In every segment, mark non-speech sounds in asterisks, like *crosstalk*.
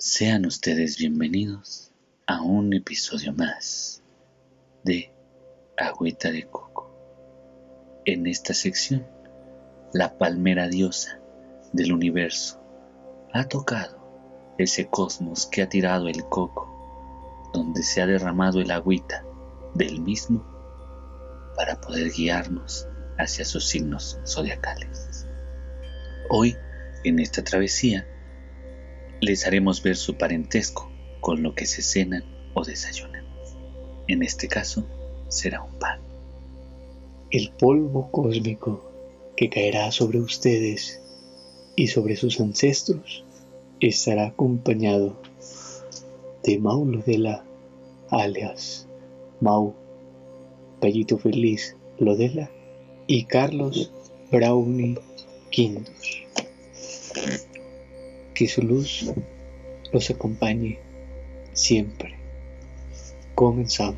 Sean ustedes bienvenidos a un episodio más de Agüita de Coco. En esta sección, la palmera diosa del universo ha tocado ese cosmos que ha tirado el coco, donde se ha derramado el agüita del mismo para poder guiarnos hacia sus signos zodiacales. Hoy, en esta travesía, les haremos ver su parentesco con lo que se cenan o desayunan. En este caso, será un pan. El polvo cósmico que caerá sobre ustedes y sobre sus ancestros estará acompañado de Maulo de la alias Mau, Gallito Feliz Lodela y Carlos Brownie Quintos. Que su luz los acompañe siempre. Comenzamos.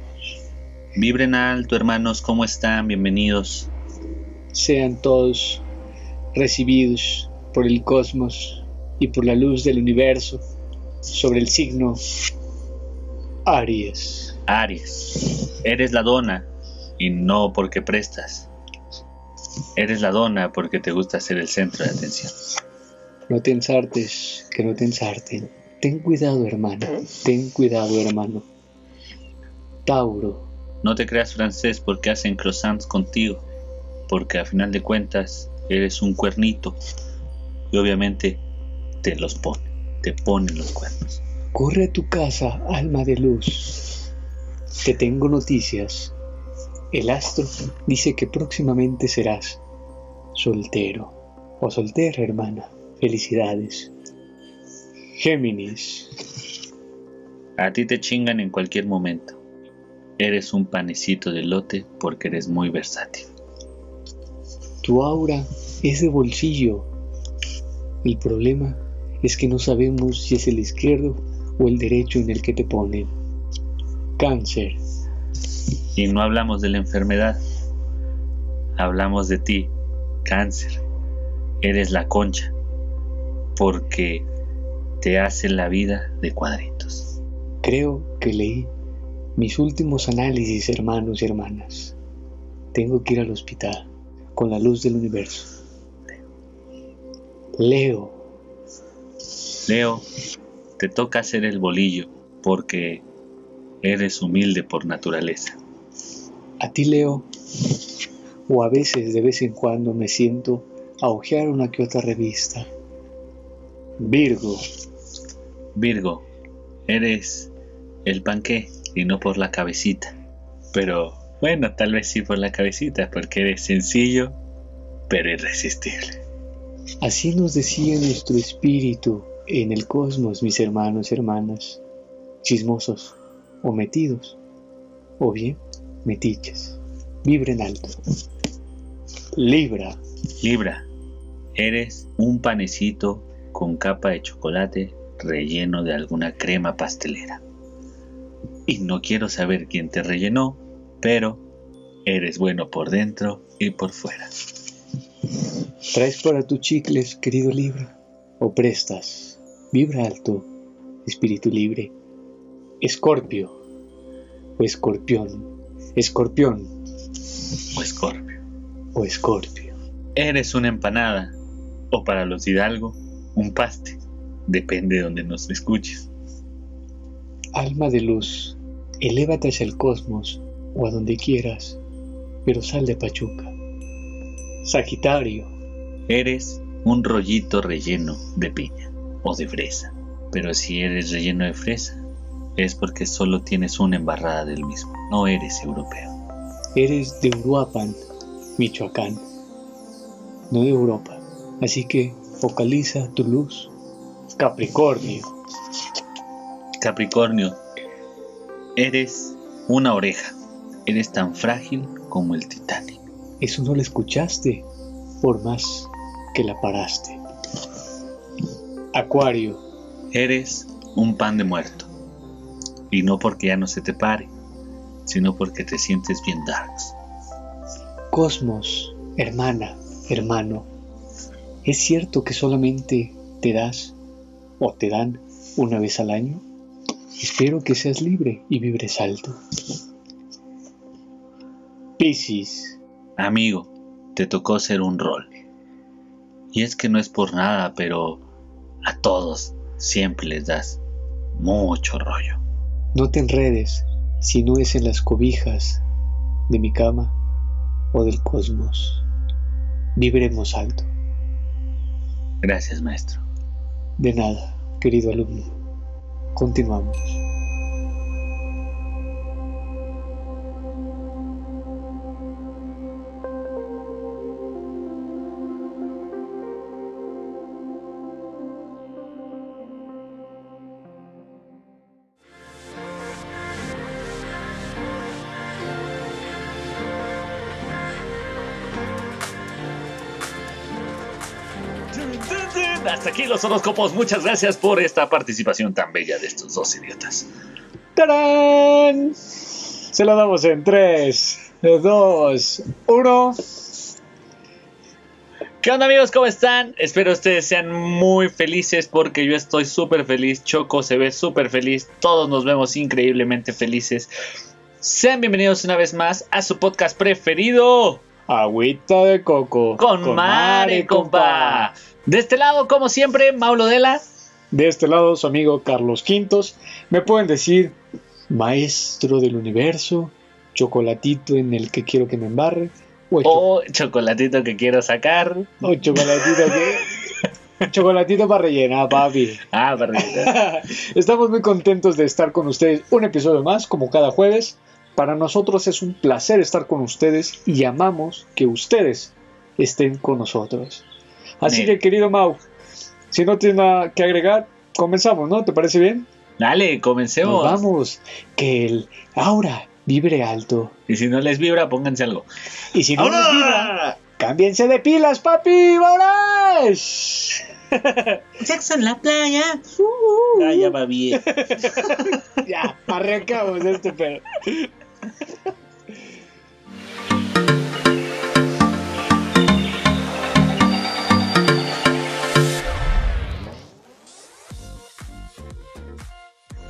Vibren alto, hermanos, ¿cómo están? Bienvenidos. Sean todos recibidos por el cosmos y por la luz del universo sobre el signo Aries. Aries, eres la dona y no porque prestas. Eres la dona porque te gusta ser el centro de atención. No te ensartes, que no te ensarten. Ten cuidado, hermano. Ten cuidado, hermano. Tauro. No te creas francés porque hacen croissants contigo, porque a final de cuentas eres un cuernito y obviamente te los pone, te ponen los cuernos. Corre a tu casa, alma de luz. Te tengo noticias. El astro dice que próximamente serás soltero o soltera, hermana. Felicidades. Géminis. A ti te chingan en cualquier momento. Eres un panecito de lote porque eres muy versátil. Tu aura es de bolsillo. El problema es que no sabemos si es el izquierdo o el derecho en el que te ponen. Cáncer. Y no hablamos de la enfermedad. Hablamos de ti, cáncer. Eres la concha porque te hace la vida de cuadritos. Creo que leí mis últimos análisis, hermanos y hermanas. Tengo que ir al hospital con la luz del universo. Leo. Leo, te toca hacer el bolillo porque eres humilde por naturaleza. A ti, Leo, o a veces de vez en cuando me siento a hojear una que otra revista. Virgo. Virgo, eres el panqué y no por la cabecita. Pero bueno, tal vez sí por la cabecita, porque eres sencillo, pero irresistible. Así nos decía nuestro espíritu en el cosmos, mis hermanos y hermanas, chismosos o metidos, o bien metiches. Vibren alto. Libra. Libra, eres un panecito con capa de chocolate relleno de alguna crema pastelera. Y no quiero saber quién te rellenó, pero eres bueno por dentro y por fuera. ¿Traes para tus chicles, querido Libra? ¿O prestas? Vibra alto, espíritu libre. Escorpio o escorpión. Escorpión O escorpio. o escorpio. Eres una empanada. O para los hidalgo, un paste. Depende de donde nos escuches. Alma de luz, elévate hacia el cosmos o a donde quieras, pero sal de Pachuca. Sagitario, Eres un rollito relleno de piña o de fresa. Pero si eres relleno de fresa, es porque solo tienes una embarrada del mismo. No eres europeo. eres de Uruapan, Michoacán, no de Europa. Así que focaliza tu luz. Capricornio, Capricornio, eres una oreja. Eres tan frágil como el Titanic. eso no lo escuchaste, por más que la paraste. Acuario, Eres un pan de muerto. Y no porque ya no se te pare, sino porque te sientes bien darks. Cosmos, hermana, hermano, ¿es cierto que solamente te das o te dan una vez al año. Espero que seas libre y vibres alto. Piscis. Amigo, te tocó ser un rol. Y es que no es por nada, pero a todos siempre les das mucho rollo. No te enredes si no es en las cobijas de mi cama o del cosmos. Vibremos alto. Gracias, maestro. De nada, querido alumno. Continuamos. Aquí los horóscopos. Muchas gracias por esta participación tan bella de estos dos idiotas. ¡Tarán! Se lo damos en 3, 2, 1. ¿Qué onda amigos? ¿Cómo están? Espero ustedes sean muy felices porque yo estoy súper feliz. Choco se ve súper feliz. Todos nos vemos increíblemente felices. Sean bienvenidos una vez más a su podcast preferido. Agüita de coco. Con, Mare, compa. De este lado, como siempre, Maulo Dela. De este lado, su amigo Carlos Quintos. Me pueden decir maestro del universo, chocolatito en el que quiero que me embarre. O, cho- O chocolatito que quiero sacar. o chocolatito que... *laughs* chocolatito para rellenar, papi. Ah, perdón. *laughs* Estamos muy contentos de estar con ustedes un episodio más, como cada jueves. Para nosotros es un placer estar con ustedes y amamos que ustedes estén con nosotros. Así que, querido Mau, si no tienes nada que agregar, comenzamos, ¿no? ¿Te parece bien? Dale, comencemos. Nos vamos. Que el aura vibre alto. Y si no les vibra, pónganse algo. Y si no les vibra, cámbiense de pilas, papi. ¡Vámonos! *laughs* Sexo en la playa. Ah, ya va bien. *laughs* ya, arrancamos este pedo. *laughs*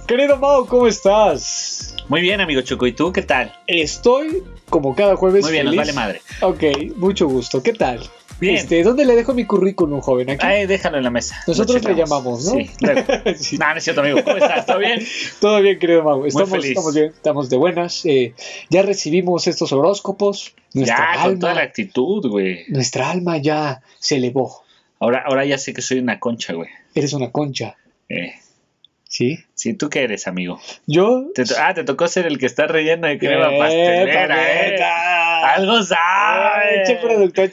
Querido Mau, ¿cómo estás? Muy bien, amigo Choco. ¿Y tú qué tal? Estoy como cada jueves Muy bien, nos vale madre. Ok, mucho gusto. ¿Qué tal? Bien. Este, ¿Dónde le dejo mi currículum, joven? Aquí. Ay, déjalo en la mesa. Nosotros le llamamos, ¿no? Sí, luego. *laughs* Sí. No, no es cierto, amigo. ¿Cómo estás? ¿Todo bien? *laughs* Todo bien, querido Mau. Estamos, feliz. estamos bien, estamos de buenas. Eh, ya recibimos estos horóscopos. Nuestra ya, con toda la alma, actitud, güey. nuestra alma ya se elevó. Ahora, ahora ya sé que soy una concha, güey. Eres una concha, Eh, ¿sí? sí, ¿tú qué eres, amigo? Yo. Te ah, te tocó ser el que está relleno de crema Eh, pastelera, eh. Algo sabe. che productor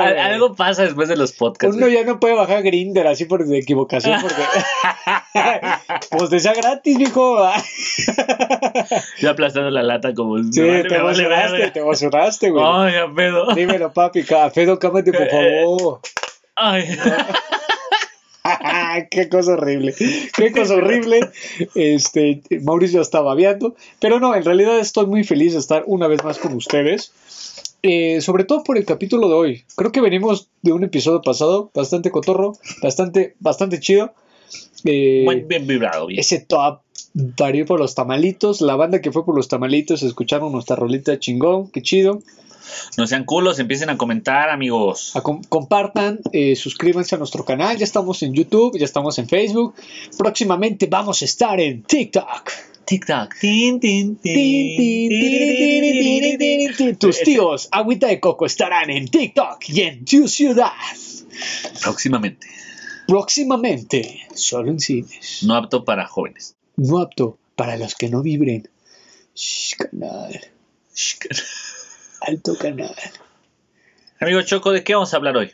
Al- güey. algo pasa después de los podcasts. Uno ya no puede bajar Grinder así por equivocación porque. *laughs* pues de sea gratis, mijo. Yo aplastando la lata como. Sí, vale, te emocionaste, te emocionaste, güey. Ay, a pedo. Dímelo, papi. Cafedo, cámate, por *laughs* favor. Ay. *laughs* qué cosa horrible. Qué cosa horrible. Este, Mauricio está babeando. Pero no, en realidad estoy muy feliz de estar una vez más con ustedes. Eh, sobre todo por el capítulo de hoy. Creo que venimos de un episodio pasado bastante cotorro, bastante, bastante chido. Eh, Buen- bien vibrado, bien. ese top varió por los tamalitos. La banda que fue por los tamalitos escucharon nuestra rolita chingón. Qué chido. No sean culos, empiecen a comentar, amigos. A com- compartan, eh, suscríbanse a nuestro canal. Ya estamos en YouTube, ya estamos en Facebook. Próximamente vamos a estar en TikTok. TikTok. Tus tíos, Agüita de Coco, estarán en TikTok y en tu ciudad. Próximamente. Próximamente, solo en cines. No apto para jóvenes. No apto para los que no vibren. Shh, canal. Alto canal. Amigo Choco, ¿de qué vamos a hablar hoy?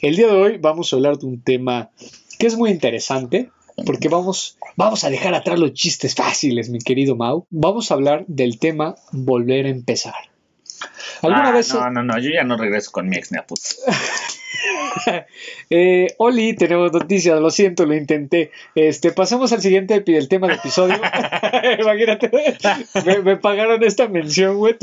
El día de hoy vamos a hablar de un tema que es muy interesante porque vamos, vamos a dejar atrás los chistes fáciles, mi querido Mau. Vamos a hablar del tema volver a empezar. ¿Alguna Ah, vez No, no, no, yo ya no regreso con mi ex ni a. *laughs* Eh, Oli, tenemos noticias, lo siento, lo intenté. Este, pasamos al siguiente el tema del episodio. *laughs* *laughs* Imagínate, me, me pagaron esta mención, güey.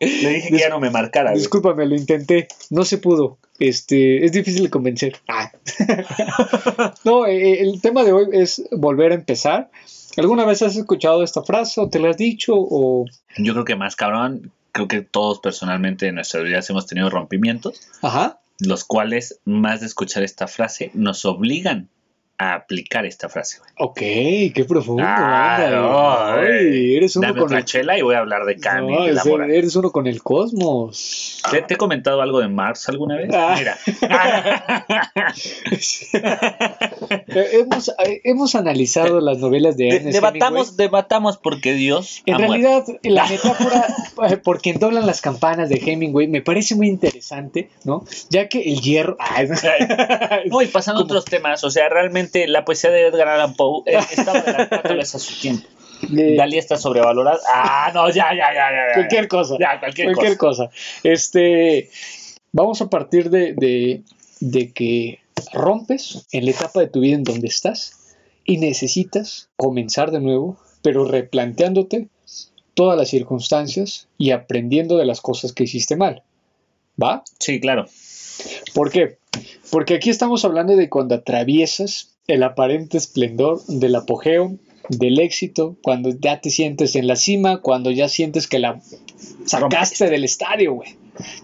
Le dije que ya no me marcara, güey. Discúlpame, lo intenté, no se pudo. Este, es difícil de convencer. Ah. no, eh, el tema de hoy es volver a empezar. ¿Alguna vez has escuchado esta frase o te la has dicho o Yo creo que más cabrón, creo que todos personalmente en nuestras vidas hemos tenido rompimientos, Ajá. los cuales, más de escuchar esta frase, nos obligan a aplicar esta frase, güey. Ok, qué profundo. Ah, anda. no, Ay, eres uno Dame con otra el chela y voy a hablar de No, amor. eres uno con el cosmos. ¿Te, te he comentado algo de Marx alguna vez? Ah. Mira. *laughs* Eh, hemos, eh, hemos analizado las novelas de Ernest debatamos, Hemingway. debatamos porque Dios En muerto. realidad, la *laughs* metáfora eh, por quien doblan las campanas de Hemingway me parece muy interesante, ¿no? Ya que el hierro. *laughs* No, y Como- otros temas, o sea, realmente la poesía de Edgar Allan Poe eh, *laughs* estaba adelantándole a su tiempo. eh, Dalí está sobrevalorada. Ah, no, ya, ya, ya, ya. ya. cualquier cosa. Ya, cualquier, cualquier cosa. cosa. Este, vamos a partir de, de, de que rompes en la etapa de tu vida en donde estás y necesitas comenzar de nuevo, pero replanteándote todas las circunstancias y aprendiendo de las cosas que hiciste mal. ¿Va? Sí, claro. ¿Por qué? Porque aquí estamos hablando de cuando atraviesas el aparente esplendor del apogeo, del éxito, cuando ya te sientes en la cima, cuando ya sientes que la sacaste del estadio, güey.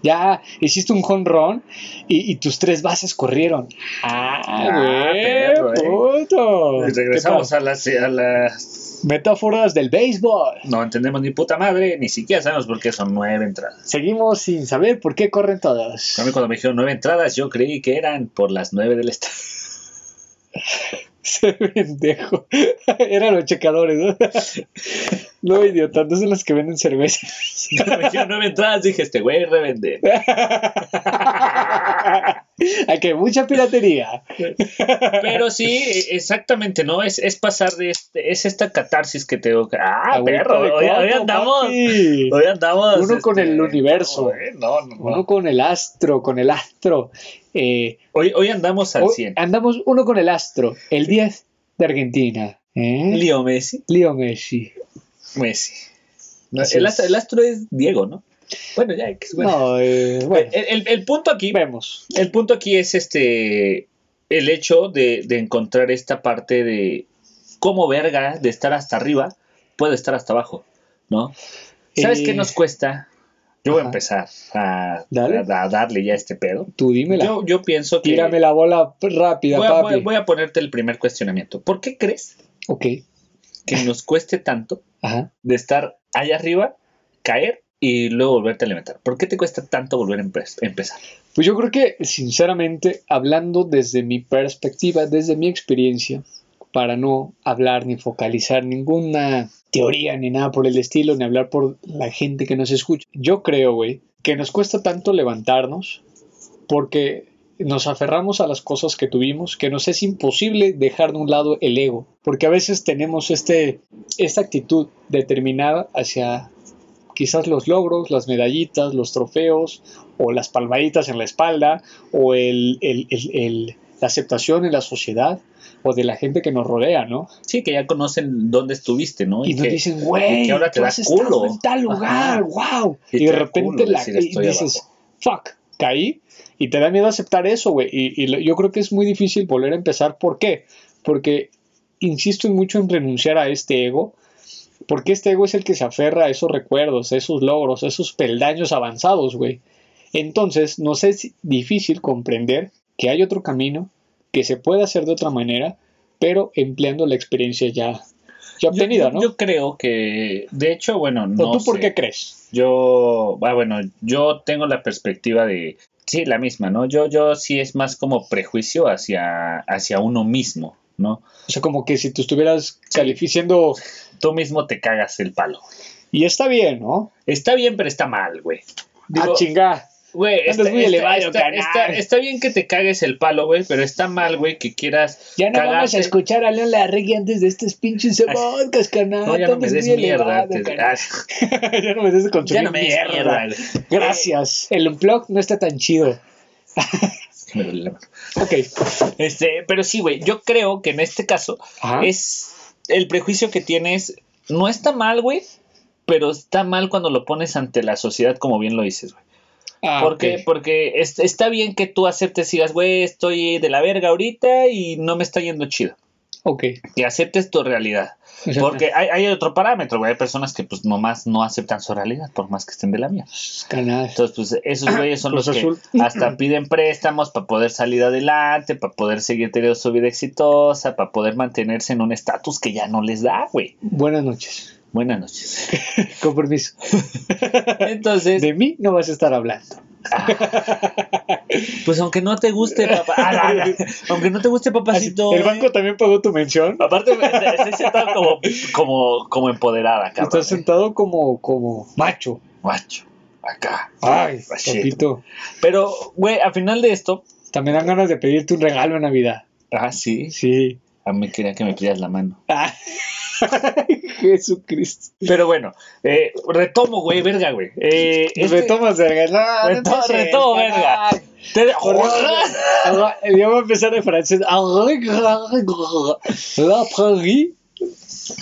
Ya hiciste un run y, y tus tres bases corrieron. Ah, Ah, güey, puto. Regresamos ¿Qué a las, a las... Metáforas del béisbol. No entendemos ni puta madre, ni siquiera sabemos por qué son nueve entradas. Seguimos sin saber por qué corren todas. A mí cuando me dijeron nueve entradas, yo creí que eran por las nueve del estado. *laughs* Se pendejo. *laughs* Eran los checadores, ¿no? *laughs* No, idiota, no son los que venden cerveza. Me dijeron nueve entradas, dije, este güey revende. Hay que mucha piratería. Pero sí, exactamente, ¿no? Es, es pasar de este, es esta catarsis que tengo que. ¡Ah, Agüita perro! de Hoy, andamos. papi. Hoy andamos. Uno con el universo. No, no, no. Uno con el astro, con el astro. Eh, Hoy, hoy andamos al hoy 100. andamos uno con el astro. El 10 de Argentina. ¿Eh? Leo Messi. Leo Messi. Messi. No, el, astro, el astro es Diego, ¿no? Bueno, ya, es bueno. No, eh, bueno, El, el- el punto aquí. vemos. El punto aquí es este. El hecho de, de encontrar esta parte de cómo verga de estar hasta arriba puede estar hasta abajo, ¿no? ¿Sabes Eh, qué nos cuesta? Yo voy a empezar a, Dale. a- a darle ya este pedo. Tú dímela. Yo, yo pienso que. Tírame la bola rápida, voy, a, papi. voy- voy a ponerte el primer cuestionamiento. ¿Por qué crees Ok. que nos cueste tanto Ajá. de estar allá arriba, caer y luego volverte a levantar? ¿Por qué te cuesta tanto volver a empe- empezar? Pues yo creo que, sinceramente, hablando desde mi perspectiva, desde mi experiencia, para no hablar ni focalizar ninguna teoría ni nada por el estilo, ni hablar por la gente que nos escucha, yo creo, güey, que nos cuesta tanto levantarnos porque nos aferramos a las cosas que tuvimos, que nos es imposible dejar de un lado el ego, porque a veces tenemos este, esta actitud determinada hacia quizás los logros, las medallitas, los trofeos, o las palmaditas en la espalda, o el, el- el- el- la aceptación en la sociedad, o de la gente que nos rodea, ¿no? Sí, que ya conocen dónde estuviste, ¿no? Y nos que- dicen, güey, ahora te culo". en tal lugar, Ajá. wow. Y Y, de repente la, y "Estoy dices, fuck, caí, y te da miedo aceptar eso, güey. Y, y yo creo que es muy difícil volver a empezar. ¿Por qué? Porque insisto mucho en renunciar a este ego, porque este ego es el que se aferra a esos recuerdos, a esos logros, a esos peldaños avanzados, güey. Entonces, nos es difícil comprender que hay otro camino, que se puede hacer de otra manera, pero empleando la experiencia ya, ya obtenida, yo, ¿no? yo creo que, de hecho, bueno, no ¿O tú por qué crees? Yo, ah, bueno, yo tengo la perspectiva de, sí, la misma, ¿no? Yo, yo sí es más como prejuicio hacia, hacia uno mismo, ¿no? O sea, como que si tú estuvieras calificando, Tú mismo te cagas el palo. y está bien, ¿no? Está bien, pero está mal, güey. Digo, ah, chinga. Güey, está, muy está- elevado, está- está- está bien que te cagues el palo, güey, pero está mal, güey, que quieras Ya no vamos a escuchar a León Larregui antes de estos pinches podcast, carnal. No, ya no me des muy mierda elevado, de- *laughs* ya no me des de consumir Ya no me des mierda. Gracias. El unplug no está tan chido. *laughs* Ok. Este, pero sí, güey, yo creo que en este caso Ajá. es el prejuicio que tienes, no está mal, güey, pero está mal cuando lo pones ante la sociedad, como bien lo dices, güey. Ah, porque, porque es- está bien que tú aceptes y digas, güey, estoy de la verga ahorita y no me está yendo chido. Ok. Que aceptes tu realidad. Porque hay, hay otro parámetro, güey. Hay personas que pues nomás no aceptan su realidad, por más que estén de la mía. Canal. Entonces, pues esos güeyes son los que hasta *clears throat* piden préstamos para poder salir adelante, para poder seguir teniendo su vida exitosa, para poder mantenerse en un estatus que ya no les da, güey. Buenas noches. Buenas noches. *laughs* Con permiso. Entonces, De mí no vas a estar hablando. pues aunque no te guste, papá, *laughs* aunque no te guste, papacito. El eh, banco también pagó tu mención. Aparte, estoy sentado como, como, como empoderada, cabrón. Estás sentado como, como macho. Macho, acá. Ay, papito. Pero, güey, al final de esto, También dan ganas de pedirte un regalo en Navidad. ah, sí, Sí. a mí quería que me pidas la mano. Ah. *laughs* Jesucristo. Pero bueno, eh, retomo, güey, verga, güey. Eh, este- Retomas, verga. No, retomo, verga. te- Yo voy a empezar en francés. La Paris.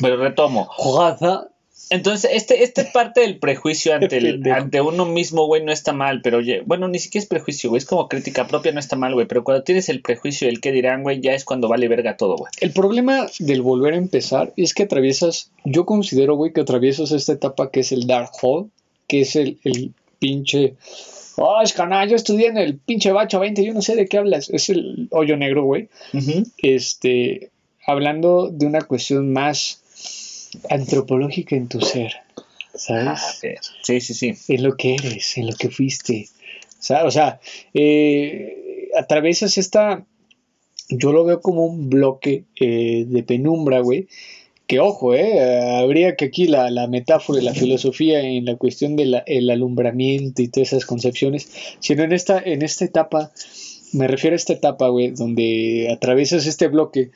Pero retomo. Raza. Entonces, este, esta *laughs* parte del prejuicio ante, el- ante uno mismo, güey, no está mal, pero oye, bueno, ni siquiera es prejuicio, güey, es como crítica propia, no está mal, güey, pero cuando tienes el prejuicio del que dirán, güey, ya es cuando vale verga todo, güey. El problema del volver a empezar es que atraviesas, yo considero, güey, que atraviesas esta etapa que es el Dark Hole, que es el, el pinche... Oh, es canal, yo estudié en el pinche bacho 20, yo no sé de qué hablas. Es el hoyo negro, güey. Este, hablando de una cuestión más antropológica en tu ser, ¿sabes? Ah, sí, sí, sí. en lo que eres, en lo que fuiste. O sea, o sea, eh, atraviesas esta, yo lo veo como un bloque eh, de penumbra, güey. Que ojo, eh, habría que aquí la, la metáfora y la filosofía en la cuestión del alumbramiento y todas esas concepciones, sino en esta, en esta etapa, me refiero a esta etapa, güey, donde atraviesas este bloque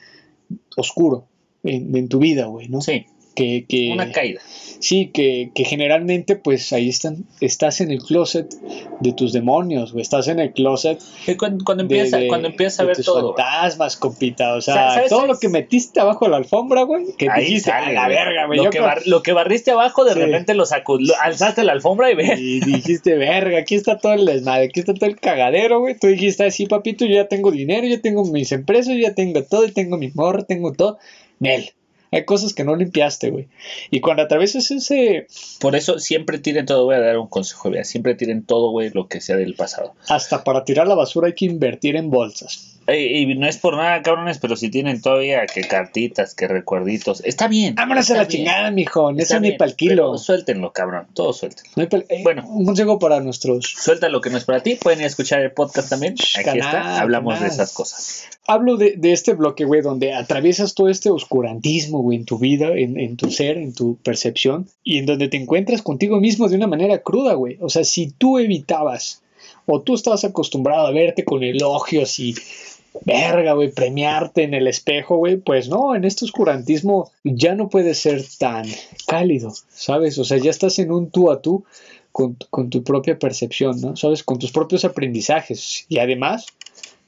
oscuro en, en tu vida, güey, ¿no? Sí, Que, que, una caída. Sí, que, que generalmente pues ahí están, estás en el closet de tus demonios, o estás en el closet Cuando, cuando empieza, de- cuando empieza a ver tus todo. fantasmas, compita, o sea, ¿Sabes- todo sabes? lo que metiste abajo de la alfombra, güey, que Ahí dijiste, sale, a la verga, güey, Lo, yo bar- lo que barriste abajo, de Sí. repente lo sacó, lo- alzaste la alfombra y ve. y dijiste, verga, aquí está todo el desmadre, aquí está todo el cagadero, güey, tú dijiste así, papito, yo ya tengo dinero, ya tengo mis empresas, yo ya tengo todo, y tengo mi morro, tengo todo, Nel. Hay cosas que no limpiaste, güey. Y cuando atraviesas ese, Por eso siempre tiren todo, voy a dar un consejo, vea, siempre tiren todo, güey, lo que sea del pasado. hasta para tirar la basura hay que invertir en bolsas. Ey, y no es por nada, cabrones, pero si tienen todavía que cartitas, que recuerditos, está bien. Vámonos a la bien, chingada, mijo. está Eso ni para el kilo. Suéltenlo, cabrón, todo suéltenlo. No eh, Bueno. Un consejo para nuestros. Suelta lo que no es para ti, pueden ir a escuchar el podcast también. Aquí Canal, está, hablamos de canal. esas cosas. Hablo de, de este bloque, güey, donde atraviesas todo este oscurantismo, en tu vida, en, tu ser, en tu percepción, y en donde te encuentras contigo mismo de una manera cruda, güey. O sea, si tú evitabas, o tú estabas acostumbrado a verte con elogios y verga, güey, premiarte en el espejo, güey, pues no, en este oscurantismo ya no puedes ser tan cálido, ¿sabes? O sea, ya estás en un tú a tú con tu propia percepción, ¿no? ¿Sabes? Con tus propios aprendizajes. Y además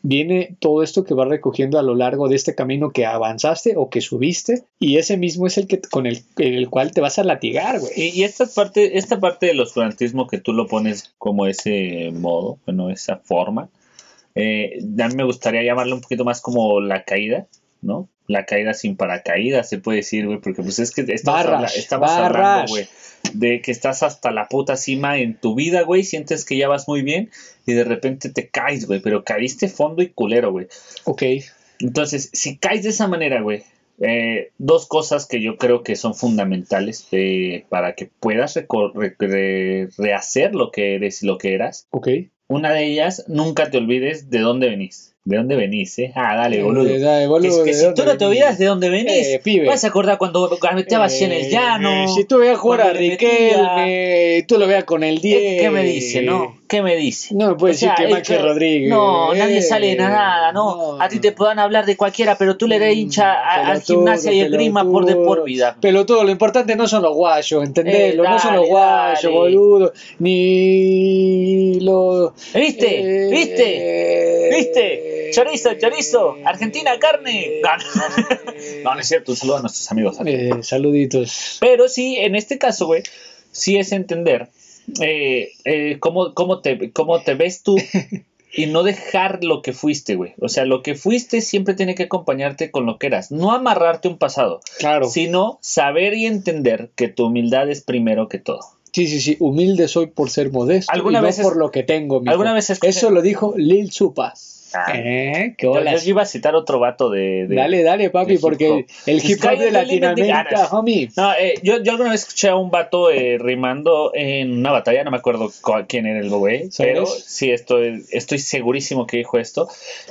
viene todo esto que vas recogiendo a lo largo de este camino que avanzaste o que subiste y ese mismo es el que con el, el cual te vas a latigar, güey. Y, esta parte, esta parte del oscurantismo que tú lo pones como ese modo, bueno, esa forma, eh, a mí me gustaría llamarlo un poquito más como la caída, ¿no? La caída sin paracaídas, se puede decir, güey, porque pues es que estamos, habla- estamos hablando, güey, de que estás hasta la puta cima en tu vida, güey, sientes que ya vas muy bien y de repente te caes, güey, pero caíste fondo y culero, güey. Ok, Entonces, si caes de esa manera, güey, eh, dos cosas que yo creo que son fundamentales eh, para que puedas re- rehacer lo que eres y lo que eras. ok. Una de ellas, nunca te olvides de dónde venís. ¿De dónde venís, eh? Ah, dale, boludo. Eh, dale, Que- boludo, que ¿de si tú no te olvidas de dónde venís, Eh, pibe. vas a acordar cuando metías así en el Eh, llano. eh, si tú veas jugar a Riquelme, tú lo veas con el 10. ¿Qué me dice, no? ¿qué me dice? No me puede O sea, decir que el Maxi Rodríguez. No, nadie Eh, sale de nada, no. A ti te puedan hablar de cualquiera, pero tú le eres hincha a- al gimnasia y el grima por de por vida. Pelotudo, lo importante no son los guayos, entendelo, Eh, no son los guayos, dale. boludo, ni los... ¿Viste? Eh, ¿Viste? ¿Viste? Chorizo, chorizo. Argentina, carne. No, no. *laughs* No, no es cierto. Un saludo a nuestros amigos. Eh, saluditos. Pero sí, en este caso, güey, sí es entender eh, eh, cómo, cómo, te, cómo te ves tú y no dejar lo que fuiste, güey. O sea, lo que fuiste siempre tiene que acompañarte con lo que eras. No amarrarte un pasado, Claro. sino saber y entender que tu humildad es primero que todo. Sí, sí, sí. Humilde soy por ser modesto ¿Alguna y no vez es- por lo que tengo. mijo. ¿Alguna vez escuché- Eso lo dijo Lil Supa. Ah, ¿Eh? ¿Qué yo, yo iba a citar otro vato de... de- Dale, dale, papi, porque el hip hop de Latinoamérica, ganas. homie. No, eh, yo, yo alguna vez escuché a un vato eh, rimando en una batalla, no me acuerdo cuál- quién era el güey, pero sí estoy, estoy segurísimo que dijo esto.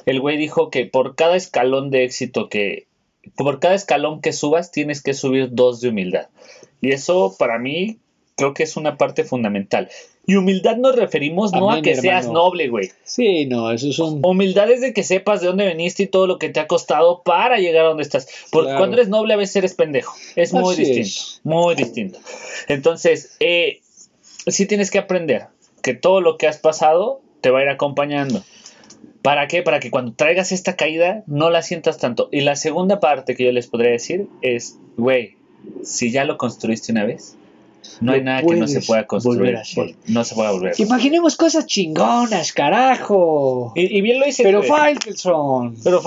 El güey dijo que por cada escalón de éxito que, por cada escalón que subas, tienes que subir dos de humildad. Y eso para mí creo que es una parte fundamental. Y humildad nos referimos no a que seas hermano. noble, güey. Sí, no, eso es un... Humildad es de que sepas de dónde veniste y todo lo que te ha costado para llegar a donde estás. Porque Claro. cuando eres noble a veces eres pendejo. Es muy Así distinto. es. Muy distinto. Entonces, eh, sí tienes que aprender que todo lo que has pasado te va a ir acompañando. ¿Para qué? Para que cuando traigas esta caída no la sientas tanto. Y la segunda parte que yo les podría decir es, güey, si ya lo construiste una vez, no hay nada que no se pueda construir. No se pueda volver. Imaginemos cosas chingonas, carajo. Y, y bien lo dices. Pero. Faitelson, Pero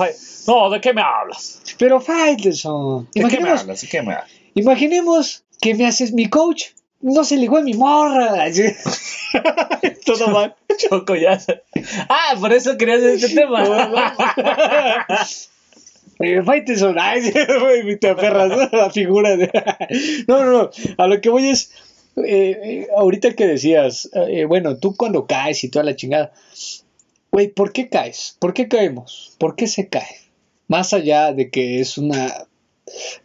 No, ¿de qué me hablas? pero Faitelson. ¿De qué me hablas? ¿De qué me hablas? imaginemos que me haces mi coach. No se ligó a mi morra. *laughs* Todo mal. Choco ya. Ah, por eso querías este *laughs* tema. Eh, Faitelson, ay, *laughs* te aferras a la figura de... *laughs* No, no, no, a lo que voy es, eh, eh, ahorita que decías, eh, bueno, tú cuando caes y toda la chingada, güey, ¿por qué caes? ¿Por qué caemos? ¿Por qué se cae? Más allá de que es una...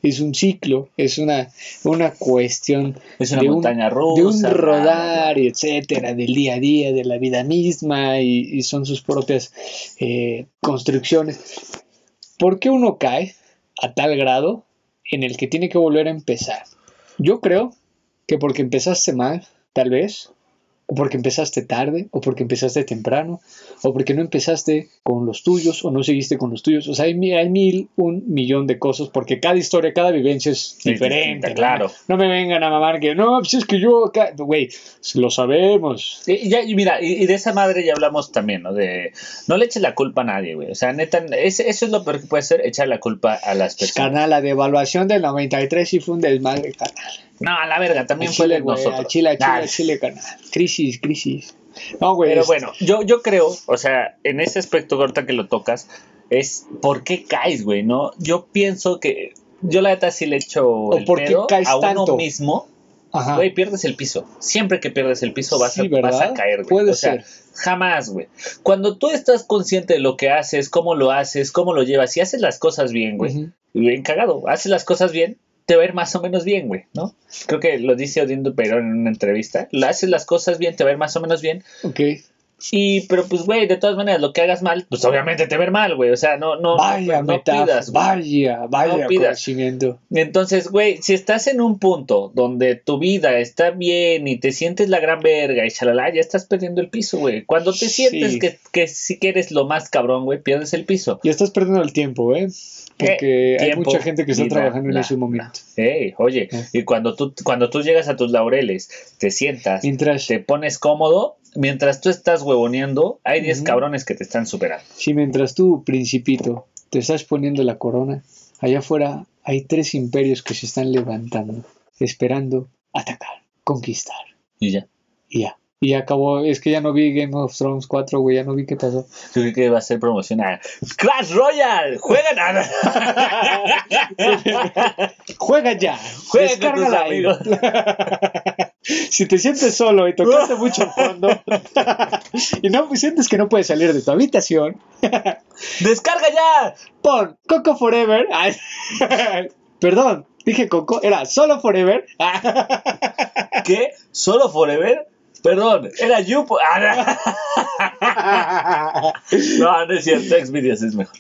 Es un ciclo, es una, una cuestión Es una de un- montaña rusa. de un rodar y etcétera, del día a día, de la vida misma y, y son sus propias eh, construcciones. ¿Por qué uno cae a tal grado en el que tiene que volver a empezar? Yo creo que porque empezaste mal, tal vez, o porque empezaste tarde, o porque empezaste temprano, o porque no empezaste con los tuyos, o no seguiste con los tuyos. O sea, hay, mi- hay mil, un millón de cosas, porque cada historia, cada vivencia es Sí, diferente. ¿no? claro. No me vengan a mamar que, no, pues es que yo, acá-". güey, lo sabemos. Y, ya, y mira, y, y de esa madre ya hablamos también, ¿no? De no le eches la culpa a nadie, güey. O sea, neta, ese- eso es lo peor que puede ser, echar la culpa a las personas. Carnal, la devaluación del 93 sí fue un desmadre, carnal. No, a la verga, también A fue Chile, de güey, nosotros. a Chile, a Chile, Nah, a Chile, carnal. Crisis, crisis. No, güey. Pero es- bueno, yo, yo creo, o sea, en ese aspecto ahorita que lo tocas, es ¿por qué caes, güey? ¿No? Yo pienso que yo la neta sí le echo el por qué caes a uno mismo. Ajá. Güey, pierdes el piso. Siempre que pierdes el piso vas, Sí, a, vas a ¿verdad? caer, güey. Puede o sea, ser. jamás, güey. Cuando tú estás consciente de lo que haces, cómo lo haces, cómo lo llevas, y haces las cosas bien, güey, bien cagado, haces las cosas bien, te va a ir más o menos bien, güey, ¿no? Creo que lo dice Odindo Perón en una entrevista. Haces las cosas bien, te va a ir más o menos bien. Ok. Y, pero pues, güey, de todas maneras, lo que hagas mal, pues obviamente te va a ir mal, güey. O sea, no, no, Vaya no, no pidas, güey. vaya, vaya No pidas. Entonces, güey, si estás en un punto donde tu vida está bien y te sientes la gran verga y chalala, ya estás perdiendo el piso, güey. Cuando te Sí. sientes que, que si quieres lo más cabrón, güey, pierdes el piso. Ya estás perdiendo el tiempo, ¿eh? Porque hay Tiempo, mucha gente que está trabajando en ese momento. Ey, oye, Ah. y cuando tú, cuando tú llegas a tus laureles, te sientas, Mientras, te pones cómodo, mientras tú estás huevoneando, hay 10 Ujú. cabrones que te están superando. si mientras tú, principito, te estás poniendo la corona, allá afuera hay tres imperios que se están levantando, esperando atacar, conquistar. Y ya. Y ya. Y acabó, es que ya no vi Game of Thrones 4, güey, ya no vi qué pasó. Yo creo que va a ser promocional. ¡Clash Royale! ¡Juegan a... *laughs* Juega ya, Juega descárgala *laughs* si te sientes solo y tocaste *laughs* mucho fondo y no sientes que no puedes salir de tu habitación, ¡Descarga ya! pon Coco Forever. Perdón, dije Coco, era solo Forever. ¿Qué? ¿Solo Forever? Perdón, era Yupo. Ah, *laughs* no. no, no es cierto, Xvideos es mejor.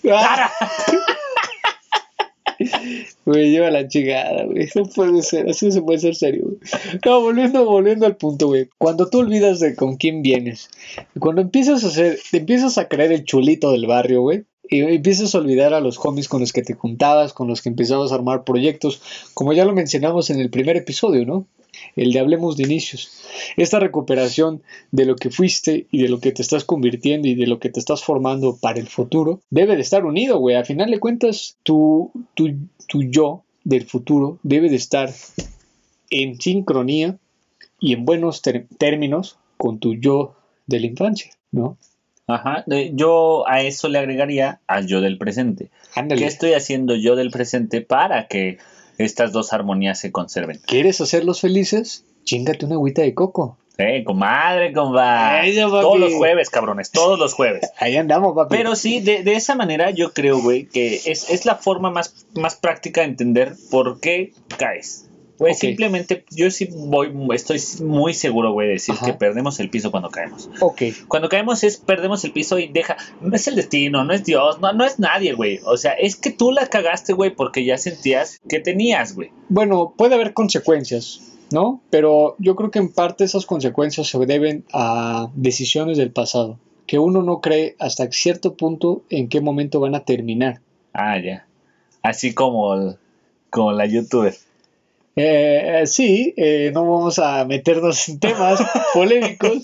*laughs* Güey, lleva la chingada, güey. No puede ser, así no se puede ser serio, güey. No, volviendo, volviendo al punto, güey. Cuando tú olvidas de con quién vienes, cuando empiezas a hacer, te empiezas a creer el chulito del barrio, güey. Y empiezas a olvidar a los homies con los que te juntabas, con los que empezabas a armar proyectos, como ya lo mencionamos en el primer episodio, ¿no? El de Hablemos de Inicios. Esta recuperación de lo que fuiste y de lo que te estás convirtiendo y de lo que te estás formando para el futuro debe de estar unido, güey. Al final de cuentas, tu, tu, tu yo del futuro debe de estar en sincronía y en buenos términos con tu yo de la infancia, ¿no? Ajá, yo a eso le agregaría al yo del presente. Ándale. ¿Qué estoy haciendo yo del presente para que estas dos armonías se conserven? ¿Quieres hacerlos felices? Chingate una agüita de coco. Eh, comadre, compadre. Todos los jueves, cabrones, todos los jueves. *laughs* Ahí andamos, papi. Pero sí, de, de esa manera yo creo, güey, que es, es la forma más, más práctica de entender por qué caes. Ok. simplemente yo sí voy, estoy muy seguro, güey, de decir Ajá. que perdemos el piso cuando caemos. Ok. Cuando caemos es perdemos el piso y deja, no es el destino, no es Dios, no, no es nadie, güey. O sea, es que tú la cagaste, güey, porque ya sentías que tenías, güey. Bueno, puede haber consecuencias, ¿no? Pero yo creo que en parte esas consecuencias se deben a decisiones del pasado, que uno no cree hasta cierto punto en qué momento van a terminar. Ah, ya. Así como, el- como la youtuber. Eh, sí, eh, no vamos a meternos en temas *laughs* polémicos,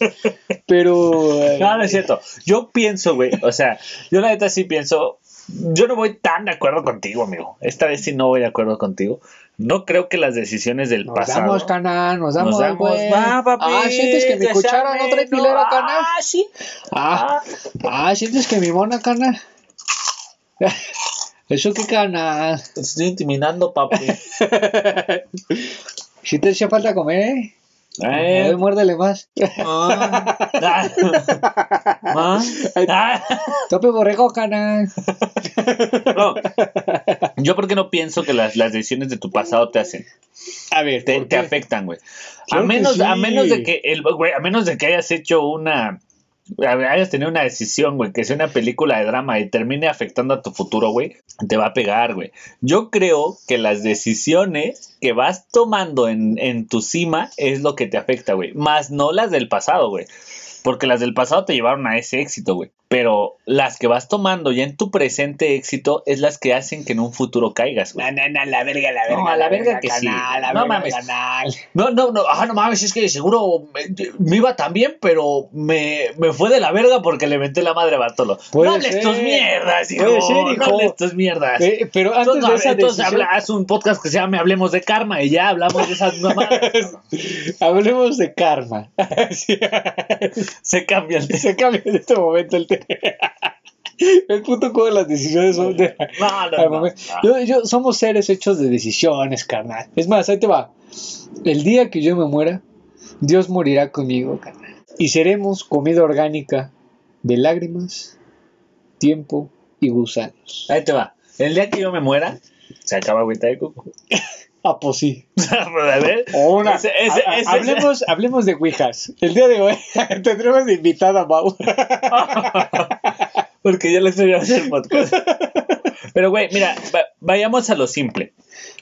pero... eh, No, no es cierto. Yo pienso, güey, o sea, yo la neta sí pienso, yo no voy tan de acuerdo contigo, amigo. Esta vez sí no voy de acuerdo contigo. No creo que las decisiones del Nos pasado... damos, canal, nos damos, Nos damos, va, papi. Ah, ¿sientes que mi cuchara no trae no, filero, canal? Ah, sí. Ah, Ah, ah, ¿sientes que mi mona, canal? ¿Eso qué, canal? te estoy intimidando, papi. *laughs* Si te hacía falta comer, Eh, eh, muérdele más. ah, *laughs* ah, ah. Tope borrego, canal. No. Yo porque no pienso que las, las decisiones de tu pasado te hacen, A ver, te, ¿por te afectan, güey. A que menos, a menos de que el güey, a menos de que hayas hecho una hayas tenido una decisión, güey, que sea una película de drama y termine afectando a tu futuro, güey, te va a pegar, güey. Yo creo que las decisiones que vas tomando en, en tu cima es lo que te afecta, güey. Más no las del pasado, güey. Porque las del pasado te llevaron a ese éxito, güey. Pero las que vas tomando ya en tu presente éxito es las que hacen que en un futuro caigas, güey. No, no, no, la verga, la verga. No, a la verga que sí. canal, la No verga, mames. canal. No, no, no, ah, no mames, es que seguro me, me iba tan bien, pero me, me fue de la verga porque le menté la madre a Bartolo. Puede no hables ser. tus mierdas, hijo. Puede ser, No hables tus mierdas. Eh, pero antes entonces, de esa entonces decisión, habla- haz un podcast que se llame Hablemos de Karma y ya hablamos de esas mamadas. *laughs* hablemos de karma. *laughs* Se cambia Se cambia en este momento el tema. El punto como las decisiones son de... No, no, *laughs* no. Yo, yo- somos seres hechos de decisiones, carnal. Es más, ahí te va. El día que yo me muera, Dios morirá conmigo, carnal. Y seremos comida orgánica de lágrimas, tiempo y gusanos. Ahí te va. El día que yo me muera, se acaba agüita de coco. *laughs* Ah, pues sí. *laughs* a ver. O una. Ese- ese- ha- ha- ese- hablemos, hablemos de Ouijas. El día de hoy *laughs* tendremos invitada a Mau. *laughs* Porque ya lo estudiamos el podcast. Pero, güey, mira, va- vayamos a lo simple.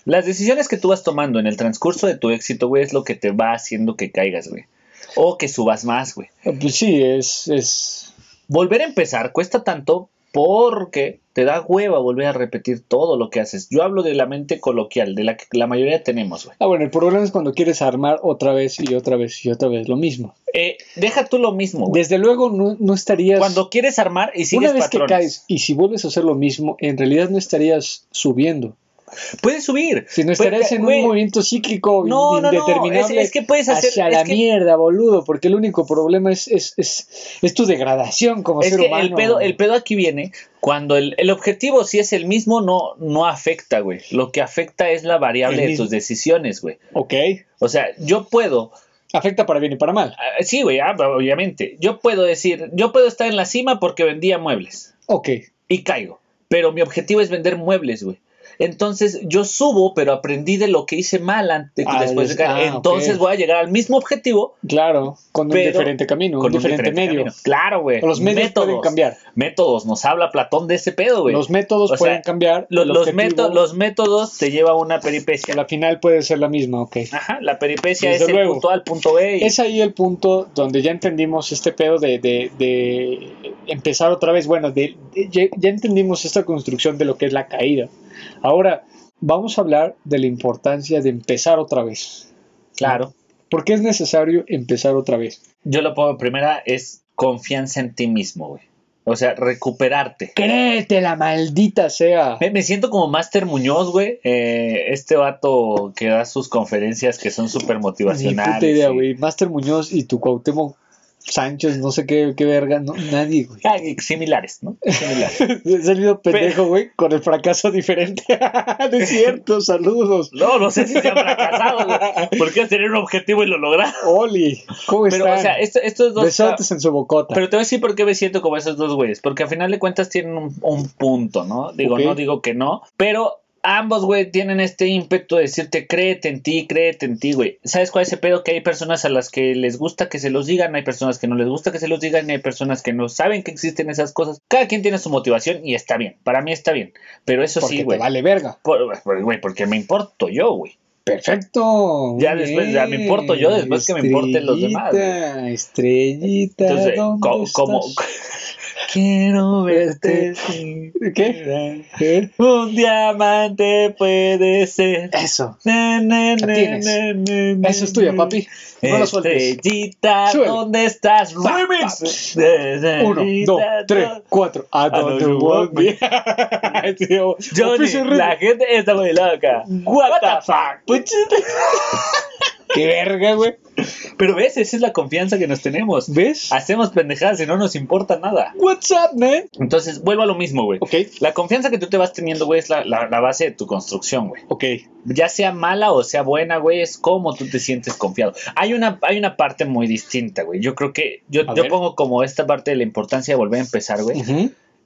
Las decisiones que tú vas tomando en el transcurso de tu éxito, güey, es lo que te va haciendo que caigas, güey. O que subas más, güey. Pues sí, es, es. Volver a empezar cuesta tanto porque te da hueva volver a repetir todo lo que haces. Yo hablo de la mente coloquial, de la que la mayoría tenemos, güey. Ah, bueno, el problema es cuando quieres armar otra vez y otra vez y otra vez lo mismo. Eh, deja tú lo mismo, güey. Desde luego no, no estarías. Cuando quieres armar y sigues una vez que caes y si vuelves a hacer lo mismo, en realidad no estarías subiendo, Puedes subir. sino estarías Pues, en güey, un movimiento cíclico No, no, no. indeterminable Es, es que puedes hacer. hacia es la que- mierda, boludo, porque el único problema es, es, es, es tu degradación como ser que humano. el pedo, el pedo aquí viene cuando el, el objetivo, si es el mismo, no, no afecta, güey. Lo que afecta es la variable de tus decisiones, güey. Ok, O sea, yo puedo, afecta para bien y para mal. ah, sí, güey, ah, obviamente. Yo puedo decir, yo puedo estar en la cima porque vendía muebles Ok, y caigo. Pero mi objetivo es vender muebles, güey. Entonces yo subo, pero aprendí de lo que hice mal antes, Ah, después de caer. ah, entonces voy a llegar al mismo objetivo Claro, con un diferente camino, con un diferente, medio. camino. Claro, güey. Los medios pueden cambiar. Métodos, nos habla Platón de ese pedo, güey. Los métodos O sea, pueden cambiar. Lo- los, métodos, los métodos te lleva a una peripecia. La final puede ser la misma, ok. Ajá, la peripecia Desde es el punto A al punto B. y- Es ahí el punto donde ya entendimos este pedo de, de- de empezar otra vez. Bueno, de- de- ya, ya entendimos esta construcción de lo que es la caída. Ahora, vamos a hablar de la importancia de empezar otra vez. Claro. ¿Por qué es necesario empezar otra vez? Yo lo pongo primera es confianza en ti mismo, güey. O sea, recuperarte. Créete la maldita sea. Me, me siento como Master Muñoz, güey. eh, este vato que da sus conferencias que son súper Ni motivacionales. puta idea, y- güey. Master Muñoz y tu Cuauhtémoc Sánchez, no sé qué, qué verga, no, nadie, güey. Ah, similares, ¿no? Similares. *laughs* He salido pendejo, güey, con el fracaso diferente. *laughs* es cierto, saludos. No, no sé si se han fracasado, güey. Porque tener un objetivo y lo lograron. Oli, ¿cómo Pero, están? o sea, esto- estos dos. Besotes en su bocota. Pero te voy a decir por qué me siento como esos dos güeyes. Porque al final de cuentas tienen un, un punto, ¿no? Digo, no digo que no. Pero ambos, güey, tienen este ímpetu de decirte, créete en ti, créete en ti, güey. ¿Sabes cuál es ese pedo? Que hay personas a las que les gusta que se los digan, hay personas que no les gusta que se los digan, y hay personas que no saben que existen esas cosas. Cada quien tiene su motivación y está bien. Para mí está bien. Pero eso Porque sí, güey. vale verga. Por- por- Güey, porque me importo yo, güey. Perfecto. Ya muy después, ya me bien. importo yo después que me importen los demás, Estrellita, Estrellita, Entonces, ¿dónde co- como. *laughs* Quiero verte. ¿Qué? Un diamante puede ser. Eso. Na, Eso es tuya, papi. No la sueltes. ¿dónde estás? Pa, Remix. Uno, dos, tres, cuatro. I don't don't want want me. Tío, Johnny, la gente está muy loca. What the fuck? *laughs* Qué verga, güey. Pero ves, esa es la confianza que nos tenemos. ¿Ves? Hacemos pendejadas y no nos importa nada. What's up, man? Entonces, vuelvo a lo mismo, güey. Ok, La confianza que tú te vas teniendo, güey, es la, la- la base de tu construcción, güey. ok. Ya sea mala o sea buena, güey, es como tú te sientes confiado. Hay una, hay una parte muy distinta, güey. Yo creo que yo, yo pongo como esta parte de la importancia de volver a empezar, güey.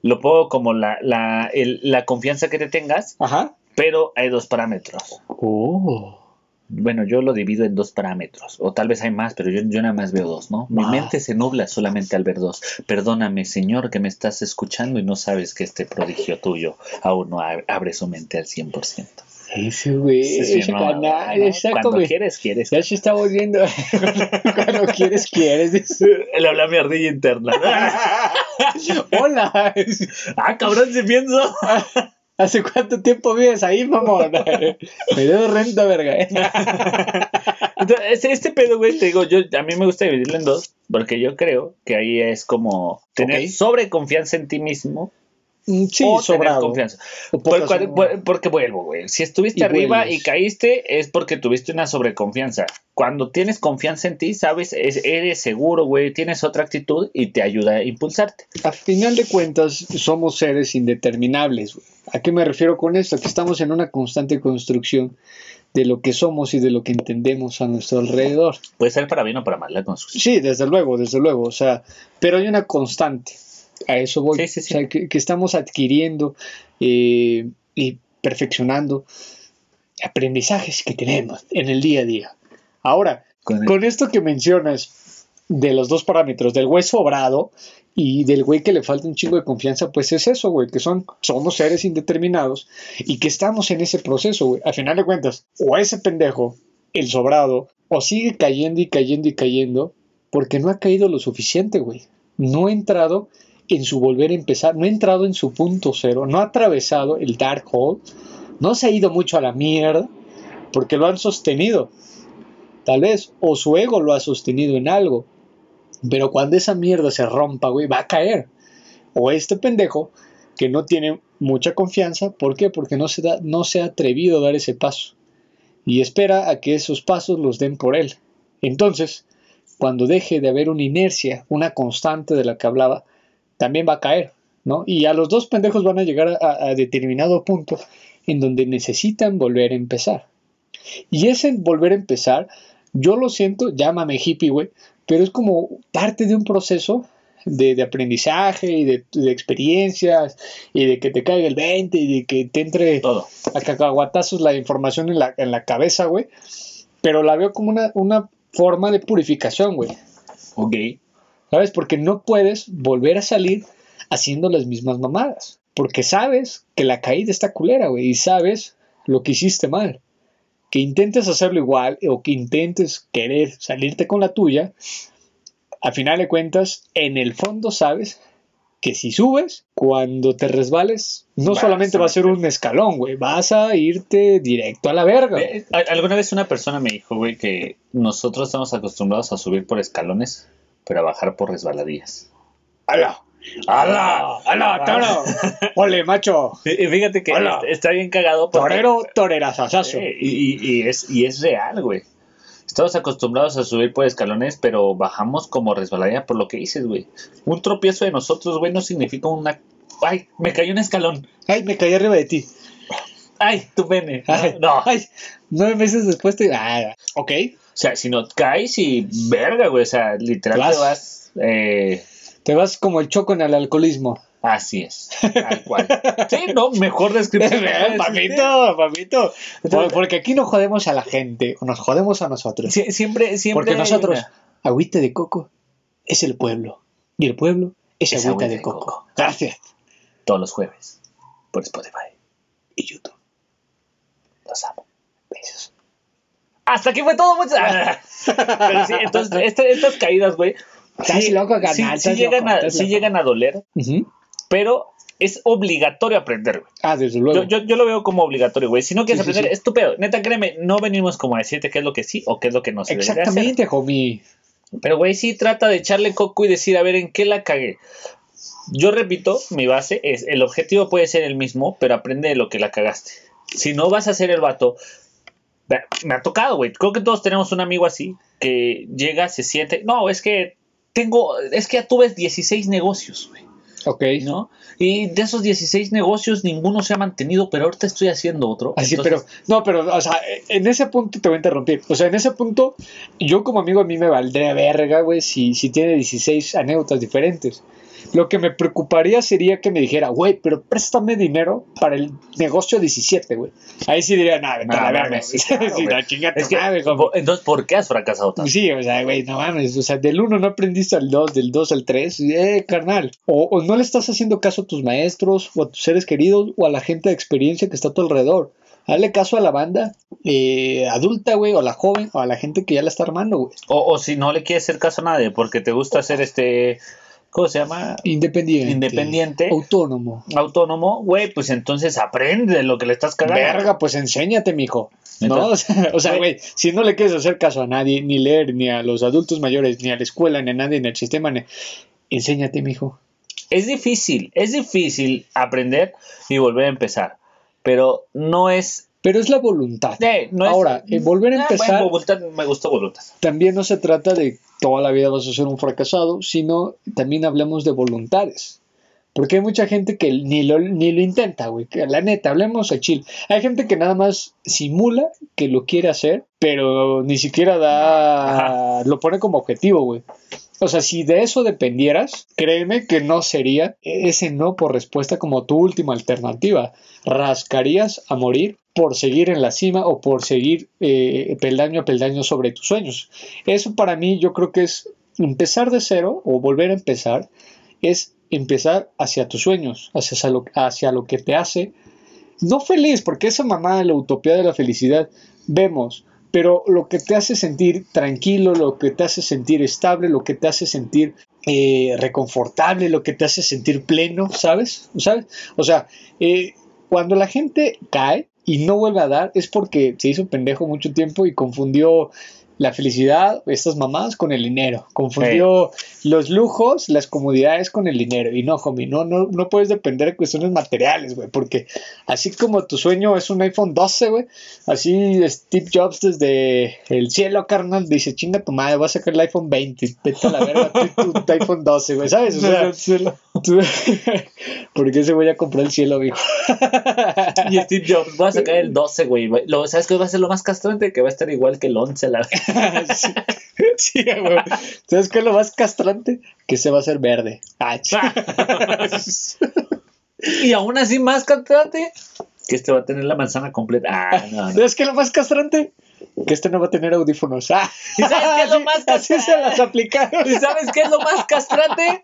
Lo pongo como la, la, el- la confianza que te tengas, Ajá. pero hay dos parámetros. Oh. Bueno, yo lo divido en dos parámetros, o tal vez hay más, pero yo, yo nada más veo dos, ¿no? Mi Ah. mente se nubla solamente al ver dos. Perdóname, Señor, que me estás escuchando y no sabes que este prodigio tuyo aún no ab- abre su mente al 100%. Ese güey, Sí, ese no, canal, no, exacto, Cuando güey. quieres, quieres. Ya se está volviendo. *laughs* Cuando quieres, quieres. Le habla a mi ardilla interna. *laughs* Hola. ah, cabrón, si pienso. *laughs* ¿Hace cuánto tiempo vives ahí, mamón? *laughs* Me debo renta, verga. *laughs* Entonces, este, este pedo, güey, te digo, yo, a mí me gusta dividirlo en dos, porque yo creo que ahí es como tener Ok. sobreconfianza en ti mismo Sí, o tener sobrado. confianza. O Por- pocas- por- por- porque vuelvo, güey. Si estuviste Y arriba vuelves. y caíste, es porque tuviste una sobreconfianza. Cuando tienes confianza en ti, sabes, Es- eres seguro, güey, tienes otra actitud y te ayuda a impulsarte. A final de cuentas, somos seres indeterminables. güey. ¿A qué me refiero con esto? Que estamos en una constante construcción de lo que somos y de lo que entendemos a nuestro alrededor. Puede ser para bien o para mal la construcción. Sí, desde luego, desde luego. O sea, pero hay una constante. A eso voy. Sí, sí, sí. O sea, que, que estamos adquiriendo eh, y perfeccionando aprendizajes que tenemos en el día a día. Ahora, Con el- con esto que mencionas de los dos parámetros, del güey sobrado y del güey que le falta un chingo de confianza, pues es eso, güey, que son, somos seres indeterminados y que estamos en ese proceso, güey. Al final de cuentas, o ese pendejo, el sobrado, o sigue cayendo y cayendo y cayendo porque no ha caído lo suficiente, güey. No ha entrado en su volver a empezar, no ha entrado en su punto cero, no ha atravesado el dark hole, no se ha ido mucho a la mierda porque lo han sostenido tal vez, o su ego lo ha sostenido en algo. Pero cuando esa mierda se rompa, güey, va a caer. O este pendejo que no tiene mucha confianza, ¿por qué? Porque no se, da, no se ha atrevido a dar ese paso. Y espera a que esos pasos los den por él. Entonces, cuando deje de haber una inercia, una constante de la que hablaba, también va a caer, ¿no? Y a los dos pendejos van a llegar a, a determinado punto en donde necesitan volver a empezar. Y ese volver a empezar, yo lo siento, llámame hippie, güey, pero es como parte de un proceso de, de aprendizaje y de, de experiencias y de que te caiga el 20 y de que te entre Todo. a cacahuatazos la información en la, en la cabeza, güey. Pero la veo como una, una forma de purificación, güey. Ok. ¿Sabes? Porque no puedes volver a salir haciendo las mismas mamadas. Porque sabes que la caída está culera, güey. Y sabes lo que hiciste mal. Que intentes hacerlo igual o que intentes querer salirte con la tuya. A final de cuentas, en el fondo sabes que si subes, cuando te resbales, no Vas solamente a va a ser un escalón, güey. Vas a irte directo a la verga. Eh, Alguna vez una persona me dijo, güey, que nosotros estamos acostumbrados a subir por escalones, pero a bajar por resbaladillas. ¡Hala! ¡Hala! ¡Hala, toro! *laughs* ¡Ole, macho! Y fíjate que Hola. está- bien cagado porque- Torero, torerazazazo. Eh, y, y- y es, y es real, güey. Estamos acostumbrados a subir por escalones, pero bajamos como resbaladilla por lo que dices, güey. Un tropiezo de nosotros, güey, no significa una... ¡Ay! Me cayó un escalón. Ay, me caí arriba de ti. ¡Ay! Tu pene. Ay, No. ay, nueve meses después te. Ah, ok. O sea, si no caes y verga, güey. O sea, literal Te te vas. eh, Te vas como el choco en el alcoholismo. así es. Tal cual. Sí, no, mejor descripción. *laughs* papito, papito. Por- Porque aquí no jodemos a la gente, o nos jodemos a nosotros. Sie- siempre, siempre... Porque nosotros, una- agüita de coco es el pueblo. Y el pueblo es, Es agüita agüita de de coco. coco. *laughs* Gracias. Todos los jueves. Por Spotify. Y YouTube. Los amo. Besos. Hasta aquí fue todo, muchachos. Pero sí, entonces, esta- estas caídas, güey. Estás sí- loco, sí- llegan, loco, a, estás sí loco. llegan a doler, Ujú. pero es obligatorio aprender, güey. Ah, desde luego. Yo, yo, yo lo veo como obligatorio, güey. Si no quieres Sí, aprender, es tu pedo. Neta, créeme, no venimos como a decirte qué es lo que sí o qué es lo que no se hacer. Exactamente, homie. Pero, güey, sí trata de echarle coco y decir, a ver, ¿en qué la cagué? Yo repito, mi base es, el objetivo puede ser el mismo, pero aprende de lo que la cagaste. Si no vas a ser el vato, me ha tocado, güey. Creo que todos tenemos un amigo así, que llega, se siente, no, es que tengo, es que ya tuve 16 negocios, güey, Ok. ¿no? Y de esos 16 negocios, ninguno se ha mantenido, pero ahorita estoy haciendo otro. Así, Entonces, pero, no, pero, o sea, en ese punto te voy a interrumpir. O sea, en ese punto, yo como amigo a mí me valdría verga, güey, si, si tiene 16 anécdotas diferentes. Lo que me preocuparía sería que me dijera, güey, pero préstame dinero para el negocio 17, güey. Ahí sí diría, nada, No, la verga. *laughs* sí, claro, no, chinga tu Es que, madre, entonces, ¿por qué has fracasado tanto? Sí, o sea, güey, no mames. O sea, del 1 no aprendiste al 2, del 2 al 3. Eh, carnal. O, o no le estás haciendo caso a tus maestros, o a tus seres queridos, o a la gente de experiencia que está a tu alrededor. Dale caso a la banda eh, adulta, güey, o a la joven, o a la gente que ya la está armando, güey. O, o si no le quieres hacer caso a nadie porque te gusta hacer este, ¿cómo se llama? Independiente. Independiente. Autónomo. Autónomo, güey, pues entonces aprende de lo que le estás cagando. Verga, pues enséñate, mijo. *laughs* O sea, Güey. güey, si no le quieres hacer caso a nadie, ni leer, ni a los adultos mayores, ni a la escuela, ni a nadie, ni al sistema, ni... enséñate, mijo. Es difícil, es difícil aprender y volver a empezar, pero no es... Pero es la voluntad. no es- Ahora, eh, volver a Ah, empezar- bueno, voluntad, me gustó voluntad. también no se trata de toda la vida vas a ser un fracasado, sino también hablemos de voluntades. Porque hay mucha gente que ni lo, ni lo intenta, güey. La neta, hablemos a chill. Hay gente que nada más simula que lo quiere hacer, pero ni siquiera da. lo pone como objetivo, güey. O sea, si de eso dependieras, créeme que no sería ese no por respuesta como tu última alternativa. Rascarías a morir por seguir en la cima o por seguir eh, peldaño a peldaño sobre tus sueños. Eso para mí yo creo que es empezar de cero o volver a empezar, es empezar hacia tus sueños, hacia lo, hacia lo que te hace, no feliz, porque esa mamá de la utopía de la felicidad, vemos, pero lo que te hace sentir tranquilo, lo que te hace sentir estable, lo que te hace sentir eh, reconfortable, lo que te hace sentir pleno, ¿sabes? ¿Sabes? O sea, eh, cuando la gente cae y no vuelve a dar es porque se hizo pendejo mucho tiempo y confundió la felicidad, estas mamás, con el dinero. Confundió los lujos, las comodidades con el dinero. Y no, homie, no, no, no puedes depender de cuestiones materiales, güey. Porque así como tu sueño es un iPhone 12, güey, así Steve Jobs desde el cielo, carnal, dice, chinga tu madre, voy a sacar el iPhone 20. Vete a la verga, tu, tu- tu iPhone 12, güey, ¿sabes? O *laughs* sea, *laughs* Tú- Porque ese voy a comprar el cielo, amigo. *laughs* Y Steve Jobs, voy a sacar el 12, güey. Lo, ¿Sabes qué va a ser lo más castrante? Que va a estar igual que el 11, la *laughs* sí, sí, güey. ¿Sabes qué es lo más castrante? Que se va a hacer verde. Ah, Y aún así más castrante, que este va a tener la manzana completa. Ah, no, no. ¿Sabes qué es lo más castrante? Que este no va a tener audífonos. Ah, ¿Y sabes qué es lo más Así se castrante? las aplicaron. ¿Y sabes qué es lo más castrante?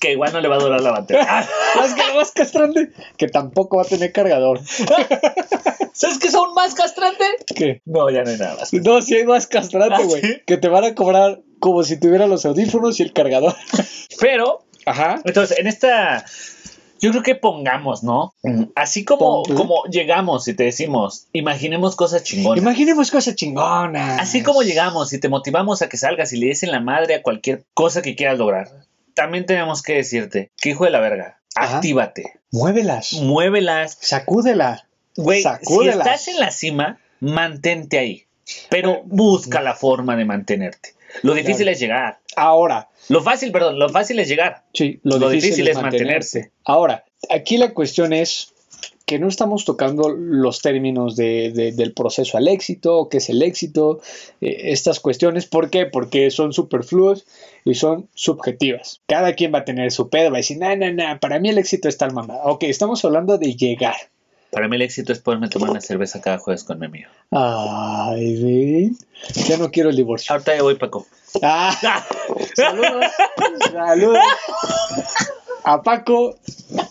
Que igual no le va a durar la batería. ¿Sabes qué es más castrante? Que tampoco va a tener cargador. *laughs* ¿Sabes qué es aún más castrante? ¿Qué? No, ya no hay nada más. No, sí hay más castrante, ¿Ah, güey. sí? Que te van a cobrar como si tuvieran los audífonos y el cargador. *laughs* Pero, Ajá. entonces, en esta. Yo creo que pongamos, ¿no? Así como, Pon tú. como llegamos y te decimos, imaginemos cosas chingonas. Imaginemos cosas chingonas. Así como llegamos y te motivamos a que salgas y le des en la madre a cualquier cosa que quieras lograr, también tenemos que decirte que hijo de la verga, Ajá. actívate, Muévelas. muévelas. Sacúdela. Güey, si Sacúdelas. estás en la cima, mantente ahí. Pero busca la forma de mantenerte. Lo difícil Claro. es llegar. Ahora, Lo fácil, perdón, lo fácil es llegar. sí, lo, Lo difícil, difícil es es mantenerse. mantenerse. Ahora, aquí la cuestión es que no estamos tocando los términos de- de- del proceso al éxito, qué es el éxito, eh, estas cuestiones. ¿Por qué? Porque son superfluos y son subjetivas. Cada quien va a tener su pedo, va a decir, no, no, no, para mí el éxito es tal mamada. Ok, estamos hablando de llegar. Para mí el éxito es poderme tomar una cerveza cada jueves con mi amigo. Ay, ven. Ya no quiero el divorcio. Ahorita ya voy, Paco. Ah, *laughs* saludos. Saludos. A Paco,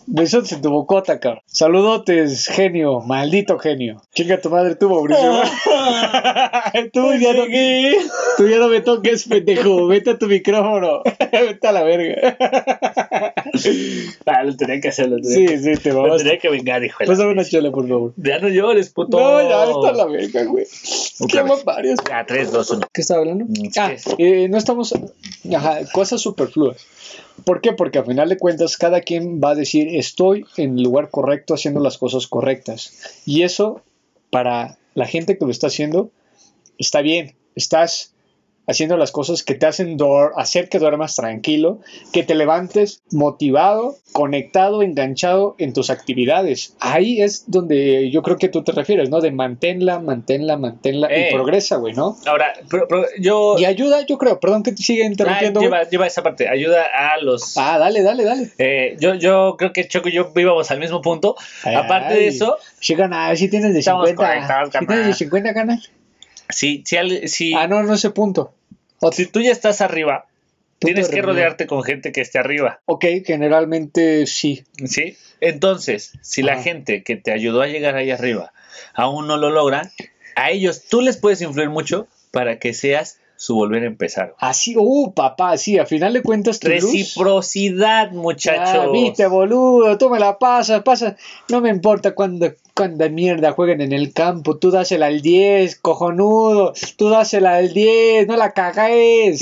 besos en tu bocota, cabrón. Saludotes, genio, maldito genio. Chinga tu madre, tú, Mauricio. *laughs* tú, ya no, tú ya no me toques, pendejo. Vete a tu micrófono. *laughs* Vete a la verga. *laughs* Ah, lo tenía que hacer, lo tenía, Sí, sí, te que, lo vamos. tenía que vengar, hijo Pásame una chela, por favor. Ya no llores, puto. No, ya, a la verga, güey. Qué varios. Ya, 3, 2, 1. ¿Qué estaba hablando? Mm, Ah, eh, no estamos. Cosas superfluas. ¿Por qué? Porque a final de cuentas cada quien va a decir estoy en el lugar correcto haciendo las cosas correctas. Y eso, para la gente que lo está haciendo, está bien. Estás haciendo las cosas que te hacen hacer que duermas tranquilo, que te levantes motivado, conectado, enganchado en tus actividades. Ahí es donde yo creo que tú te refieres, ¿no? De manténla, manténla, manténla Eh. y progresa, güey, ¿no? Ahora, pero, pero yo. Y ayuda, yo creo, perdón que te siga Ah, interrumpiendo. güey. lleva, lleva esa parte. Ayuda a los. Ah, dale, dale, dale. Eh, yo, yo creo que Choco y yo íbamos al mismo punto. Aparte de eso, Sí, gana, si tienes de Estamos 50. conectados, Si tienes de 50 ganas. si, si, al- si, Ah, no, no ese punto. Si tú ya estás arriba, tienes que rodearte con gente que esté arriba. Ok, generalmente sí. ¿Sí? Entonces, si la gente que te ayudó a llegar ahí arriba aún no lo logra, a ellos tú les puedes influir mucho para que seas su volver a empezar. Así, uh, papá, sí, a final de cuentas tu Reciprocidad, muchachos. Ah, viste, boludo, tú me la pasas, pasa. No me importa cuándo, cuánda mierda jueguen en el campo. Tú dásela al 10, cojonudo. Tú dásela al 10, no la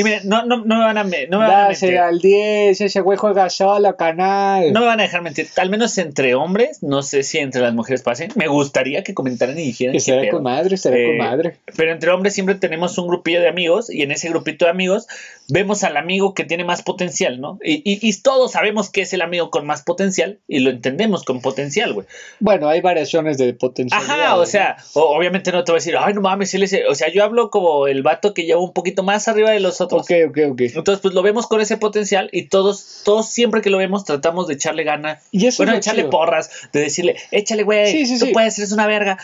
miren, no, no, no me van a, no me van a mentir. Dásela al 10, ese güey juega solo, canal. No me van a dejar mentir. Al menos entre hombres, no sé si entre las mujeres pasen. Me gustaría que comentaran y dijeran Estará con madre, estará Eh, con madre. Pero entre hombres siempre tenemos un grupillo de amigos y en ese grupito de amigos vemos al amigo que tiene más potencial, ¿no? Y, y- y todos sabemos que es el amigo con más potencial y lo entendemos con potencial, güey. Bueno, hay variaciones de potencial. Ajá, o sea, obviamente no te voy a decir, ay, no mames, él es... el-". O sea, yo hablo como el vato que lleva un poquito más arriba de los otros. Ok, ok, ok. Entonces, pues lo vemos con ese potencial y todos, todos siempre que lo vemos tratamos de echarle gana. Y eso bueno, es echarle chido. porras, de decirle, échale, güey, Sí, sí, tú sí. puedes, eres una verga.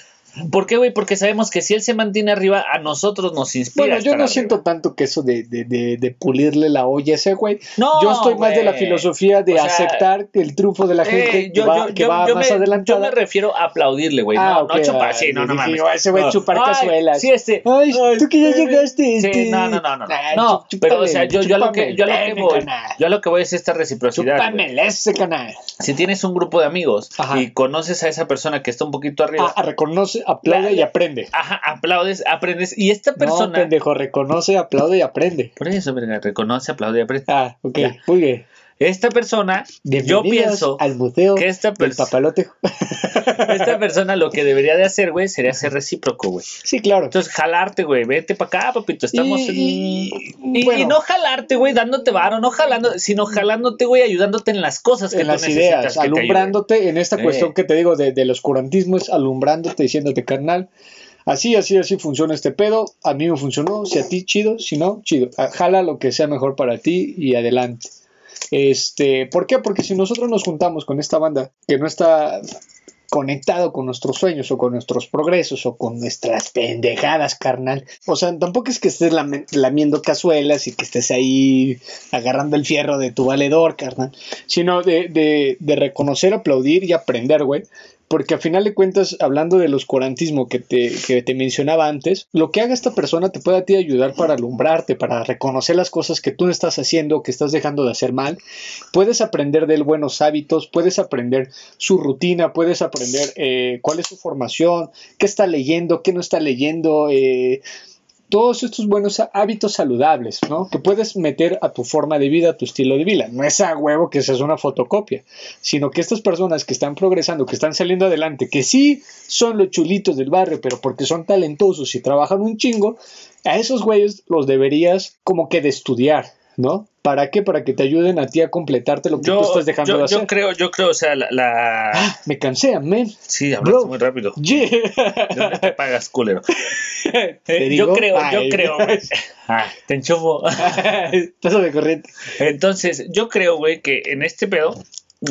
¿Por qué, güey? Porque sabemos que si él se mantiene arriba, a nosotros nos inspira. Bueno, yo no arriba. siento tanto que eso de, de, de, de pulirle la olla a ese güey. No, yo estoy más de la filosofía de O sea, aceptar el triunfo de la gente Eh, que yo, va, yo- que yo- va yo más me, adelantada. yo me refiero a aplaudirle, güey. Ah, no, no chupar, ah, sí, no, no mames. "Oh, ese güey No. chupar Ay, cazuelas". Sí, este. Ay, tú que ya sí, llegaste. Sí, este, no, no, no, no. ah, No, pero o sea, yo, yo a lo que, yo a lo que voy, canal. yo a lo que voy es esta reciprocidad. Chúpamele ese canal. Si tienes un grupo de amigos y conoces a esa persona que está un poquito arriba, Ah, reconoce, aplaude La- y aprende. ajá, aplaudes, aprendes. Y esta No, persona. pendejo, reconoce, aplaude y aprende. por eso, verga, reconoce, aplaude y aprende. Ah, ok, Ya. muy bien. Esta persona, yo pienso al museo que esta del persona, papalote. *laughs* esta persona lo que debería de hacer, güey, sería ser recíproco, güey. Sí, claro. Entonces, jalarte, güey, vete para acá, papito, estamos Y- en... y- Y, bueno. y no jalarte, güey, dándote varo, no jalando, sino jalándote, güey, ayudándote en las cosas que en tú las necesitas ideas, alumbrándote en esta Eh. cuestión que te digo de, del oscurantismo, es alumbrándote, diciéndote, carnal, así, así, así funciona este pedo, a mí me funcionó, si a ti chido, si no, chido, jala lo que sea mejor para ti y adelante. Este, ¿por qué? Porque si nosotros nos juntamos con esta banda que no está conectado con nuestros sueños o con nuestros progresos o con nuestras pendejadas, carnal. O sea, tampoco es que estés lamiendo cazuelas y que estés ahí agarrando el fierro de tu valedor, carnal, sino de, de, de reconocer, aplaudir y aprender, güey. Porque al final de cuentas, hablando del oscurantismo que te, que te mencionaba antes, lo que haga esta persona te puede a ti ayudar para alumbrarte, para reconocer las cosas que tú no estás haciendo, que estás dejando de hacer mal. Puedes aprender de él buenos hábitos, puedes aprender su rutina, puedes aprender eh, cuál es su formación, qué está leyendo, qué no está leyendo, eh, todos estos buenos hábitos saludables, ¿no? Que puedes meter a tu forma de vida, a tu estilo de vida. No es a huevo que seas una fotocopia, sino que estas personas que están progresando, que están saliendo adelante, que sí son los chulitos del barrio, pero porque son talentosos y trabajan un chingo, a esos güeyes los deberías como que de estudiar, ¿no? ¿Para qué? Para que te ayuden a ti a completarte lo que tú Yo, estás dejando yo, de yo hacer. creo, yo creo, o sea, la... la- Ah, me cansé, amén. Sí, hablaste muy rápido. Yeah. *laughs* ¿De dónde te pagas, culero? Te Eh, digo, yo creo, yo creo. *laughs* Ah, te enchufo. *laughs* Paso de corriente. Entonces, yo creo, güey, que en este pedo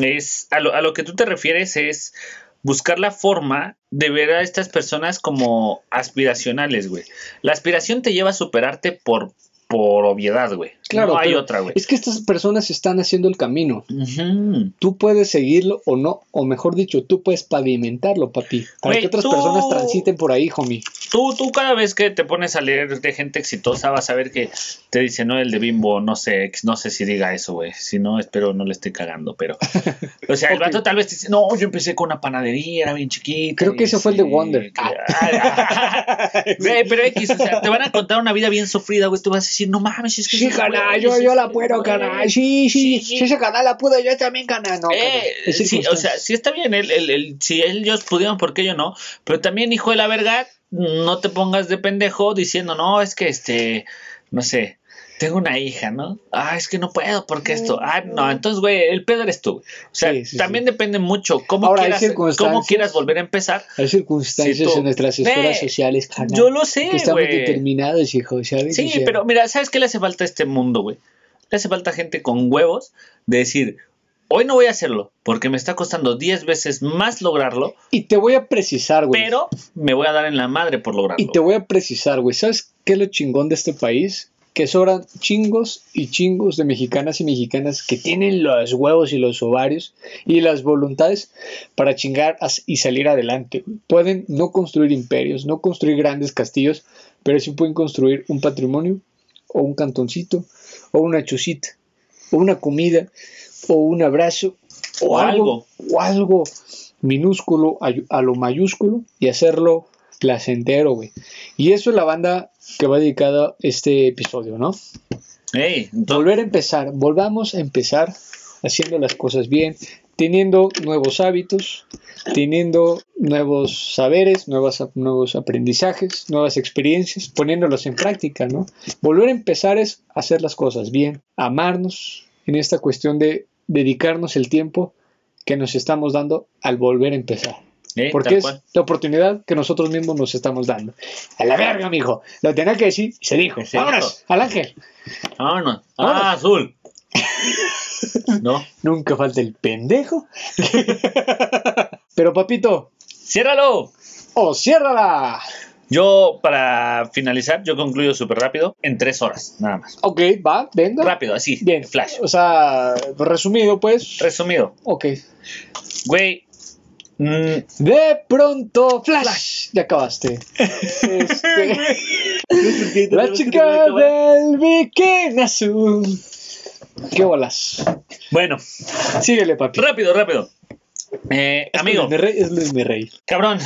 es a lo, a lo que tú te refieres es buscar la forma de ver a estas personas como aspiracionales, güey. La aspiración te lleva a superarte por, por obviedad, güey. Claro, no hay otra, güey. Es que estas personas están haciendo el camino. Tú puedes seguirlo o no, o mejor dicho, tú puedes pavimentarlo, papi. Para que otras tú- personas transiten por ahí, homie. Tú, tú cada vez que te pones a leer de gente exitosa vas a ver que te dice, no, el de Bimbo, no sé, no sé si diga eso, güey. Si no, espero no le esté cagando, pero... O sea, el *laughs* vato tal vez te dice, no, yo empecé con una panadería, era bien chiquita. Creo que ese fue el de Wonder. que- *laughs* pero X, o sea, te van a contar una vida bien sufrida, güey. Tú vas a decir, no mames, es que... Sí, yo, yo la puedo, güey". canal. Sí, sí, si ese canal la pude, yo también, canal. No. Eh, sí, o sea, sí está bien, el, el- el- si ellos pudieron, ¿por qué yo no? Pero también, hijo de la verga, no te pongas de pendejo diciendo, no, es que este, no sé, tengo una hija, ¿no? Ah, es que no puedo porque esto. Ah, no, entonces, güey, el pedo eres tú. O sea, Sí, sí, también depende mucho cómo, Ahora, quieras, cómo quieras volver a empezar. Hay circunstancias tú- en nuestras esferas sociales, canal. Yo lo sé, que estamos güey. determinados, hijo, ¿sabes? Sí, pero mira, ¿sabes qué le hace falta a este mundo, güey? Le hace falta gente con huevos de decir, hoy no voy a hacerlo porque me está costando 10 veces más lograrlo, Y te voy a precisar, güey. pero me voy a dar en la madre por lograrlo. Y te voy a precisar, güey. ¿Sabes qué es lo chingón de este país? Que sobran chingos y chingos de mexicanas y mexicanas que tienen los huevos y los ovarios y las voluntades para chingar y salir adelante. Pueden no construir imperios, no construir grandes castillos, pero sí pueden construir un patrimonio o un cantoncito o una chusita o una comida o un abrazo o, O algo, o algo minúsculo a, a lo mayúsculo y hacerlo placentero, güey. Y eso es la banda que va dedicada a este episodio, ¿no? Volver a empezar, volvamos a empezar haciendo las cosas bien, teniendo nuevos hábitos, teniendo nuevos saberes, nuevas, nuevos aprendizajes, nuevas experiencias, poniéndolos en práctica, ¿no? Volver a empezar es hacer las cosas bien, amarnos en esta cuestión de dedicarnos el tiempo que nos estamos dando al volver a empezar. Porque es cual. la oportunidad que nosotros mismos nos estamos dando. A la verga, mijo. Lo tenía que decir y se dijo. Vámonos, al ángel. Vámonos. Vámonos. Ah, azul. *laughs* no, Nunca falta el pendejo. *laughs* Pero papito, ciérralo. ¡oh, ciérrala! Yo, para finalizar, yo concluyo súper rápido, en tres horas, nada más. Ok, va, venga. Rápido, así, Bien, flash. O sea, resumido, pues. Resumido, Ok. güey, De pronto, flash. Ya acabaste. Este, *laughs* *laughs* la chica *laughs* del bikini azul. ¿Qué bolas? bueno, Síguele, papi. rápido, rápido. Eh, amigo, Luis mi rey, es Luis mi rey. cabrón,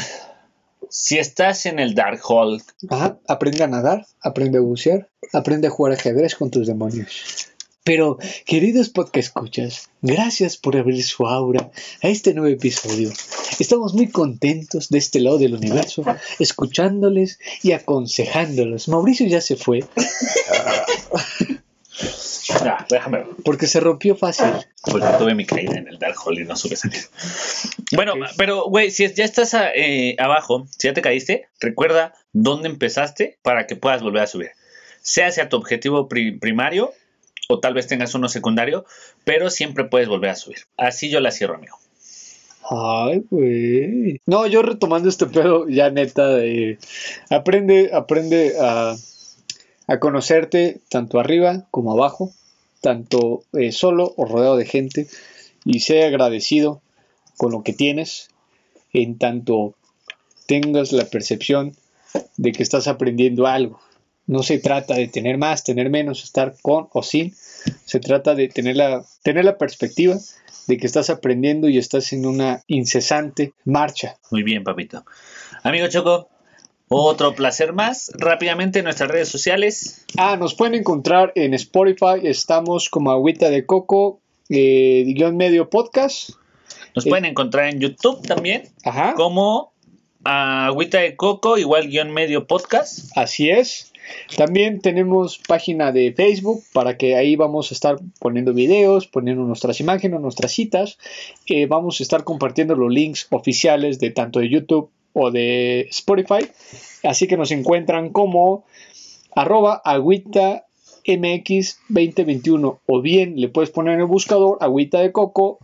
si estás en el Dark Hall, Ajá, aprende a nadar, aprende a bucear, aprende a jugar ajedrez con tus demonios. Pero, queridos podcast escuchas, gracias por abrir su aura a este nuevo episodio. Estamos muy contentos de este lado del universo, escuchándoles y aconsejándolos. Mauricio ya se fue. Ah, déjame. Porque se rompió fácil. Porque tuve mi caída en el Dark Hole y no supe salir. Bueno, pero, güey, si ya estás eh, abajo, si ya te caíste, recuerda dónde empezaste para que puedas volver a subir. Sea hacia tu objetivo primario o tal vez tengas uno secundario, pero siempre puedes volver a subir. Así yo la cierro, amigo. Ay, güey. No, yo retomando este pedo, ya neta, de, aprende, aprende a, a conocerte tanto arriba como abajo, tanto eh, solo o rodeado de gente, y sé agradecido con lo que tienes, en tanto tengas la percepción de que estás aprendiendo algo. No se trata de tener más, tener menos, estar con o sin. Se trata de tener la, tener la perspectiva de que estás aprendiendo y estás en una incesante marcha. Muy bien, papito. Amigo Choco, otro placer más. Rápidamente en nuestras redes sociales. Ah, nos pueden encontrar en Spotify. Estamos como Agüita de Coco, eh, guion medio podcast. Nos pueden encontrar en YouTube también. Ajá. Como Agüita de Coco, igual guion medio podcast. Así es. También tenemos página de Facebook para que ahí vamos a estar poniendo videos, poniendo nuestras imágenes, nuestras citas. Eh, vamos a estar compartiendo los links oficiales de tanto de YouTube o de Spotify. Así que nos encuentran como arroba agüita mx 2021 o bien le puedes poner en el buscador agüita de coco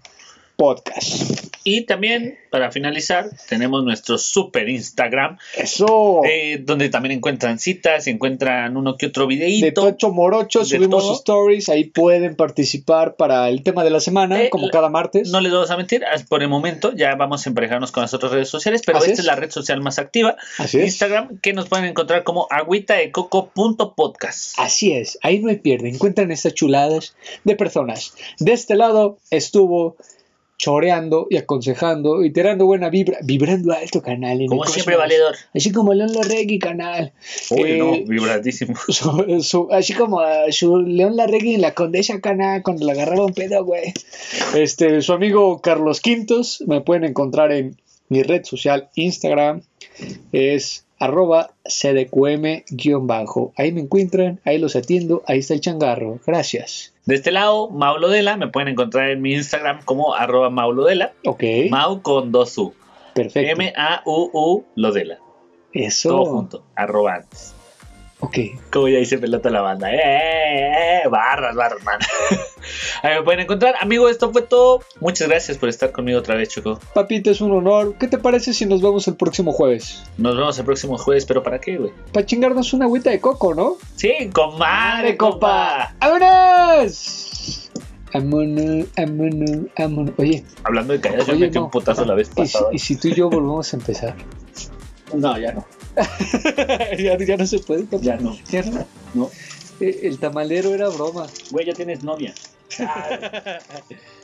podcast. Y también, para finalizar, tenemos nuestro super Instagram. Eso. Eh, donde también encuentran citas, encuentran uno que otro videíto. De Tocho Morocho, subimos stories, ahí pueden participar para el tema de la semana, eh, como cada martes. No les vamos a mentir, por el momento ya vamos a emparejarnos con las otras redes sociales, pero esta es. la red social más activa. Así Instagram, que nos pueden encontrar como agüitaecoco.podcast. Así es, ahí no hay pierde, encuentran estas chuladas de personas. De este lado estuvo choreando y aconsejando y tirando buena vibra, vibrando alto canal. como siempre, valedor. Así como León Larregui canal. Uy, no, eh, vibradísimo. *laughs* así como su León Larregui en la Condesa canal cuando le agarraron pedo, güey. Este, su amigo Carlos Quintos, me pueden encontrar en mi red social Instagram, es arroba cdqm-bajo. Ahí me encuentran, ahí los atiendo, ahí está el changarro. Gracias. De este lado, Maulodela, me pueden encontrar en mi Instagram como arroba Maulodela. Ok. Mau con dos U. Perfecto. M-A-U-U Lodela. Eso. Todo junto, arroba antes. Ok. Como ya dice pelota la banda. ¡Eh, eh, eh! Barras, barras, man. *laughs* Ahí me pueden encontrar. Amigo, esto fue todo. Muchas gracias por estar conmigo otra vez, Choco. Papito, es un honor. ¿Qué te parece si nos vemos el próximo jueves? Nos vemos el próximo jueves, pero ¿para qué, güey? Para chingarnos una agüita de coco, ¿no? Sí, comadre, copa. ¡Vámonos! Amono, amono, amono. Oye. Hablando de caídas, yo metí un putazo la vez pasada. ¿Y si, ¿Y si tú y yo volvemos a empezar? no, ya no. *laughs* ya, no se puede. Ya no. Ya no. no. Eh, el tamalero era broma. Güey, ya tienes novia. *laughs*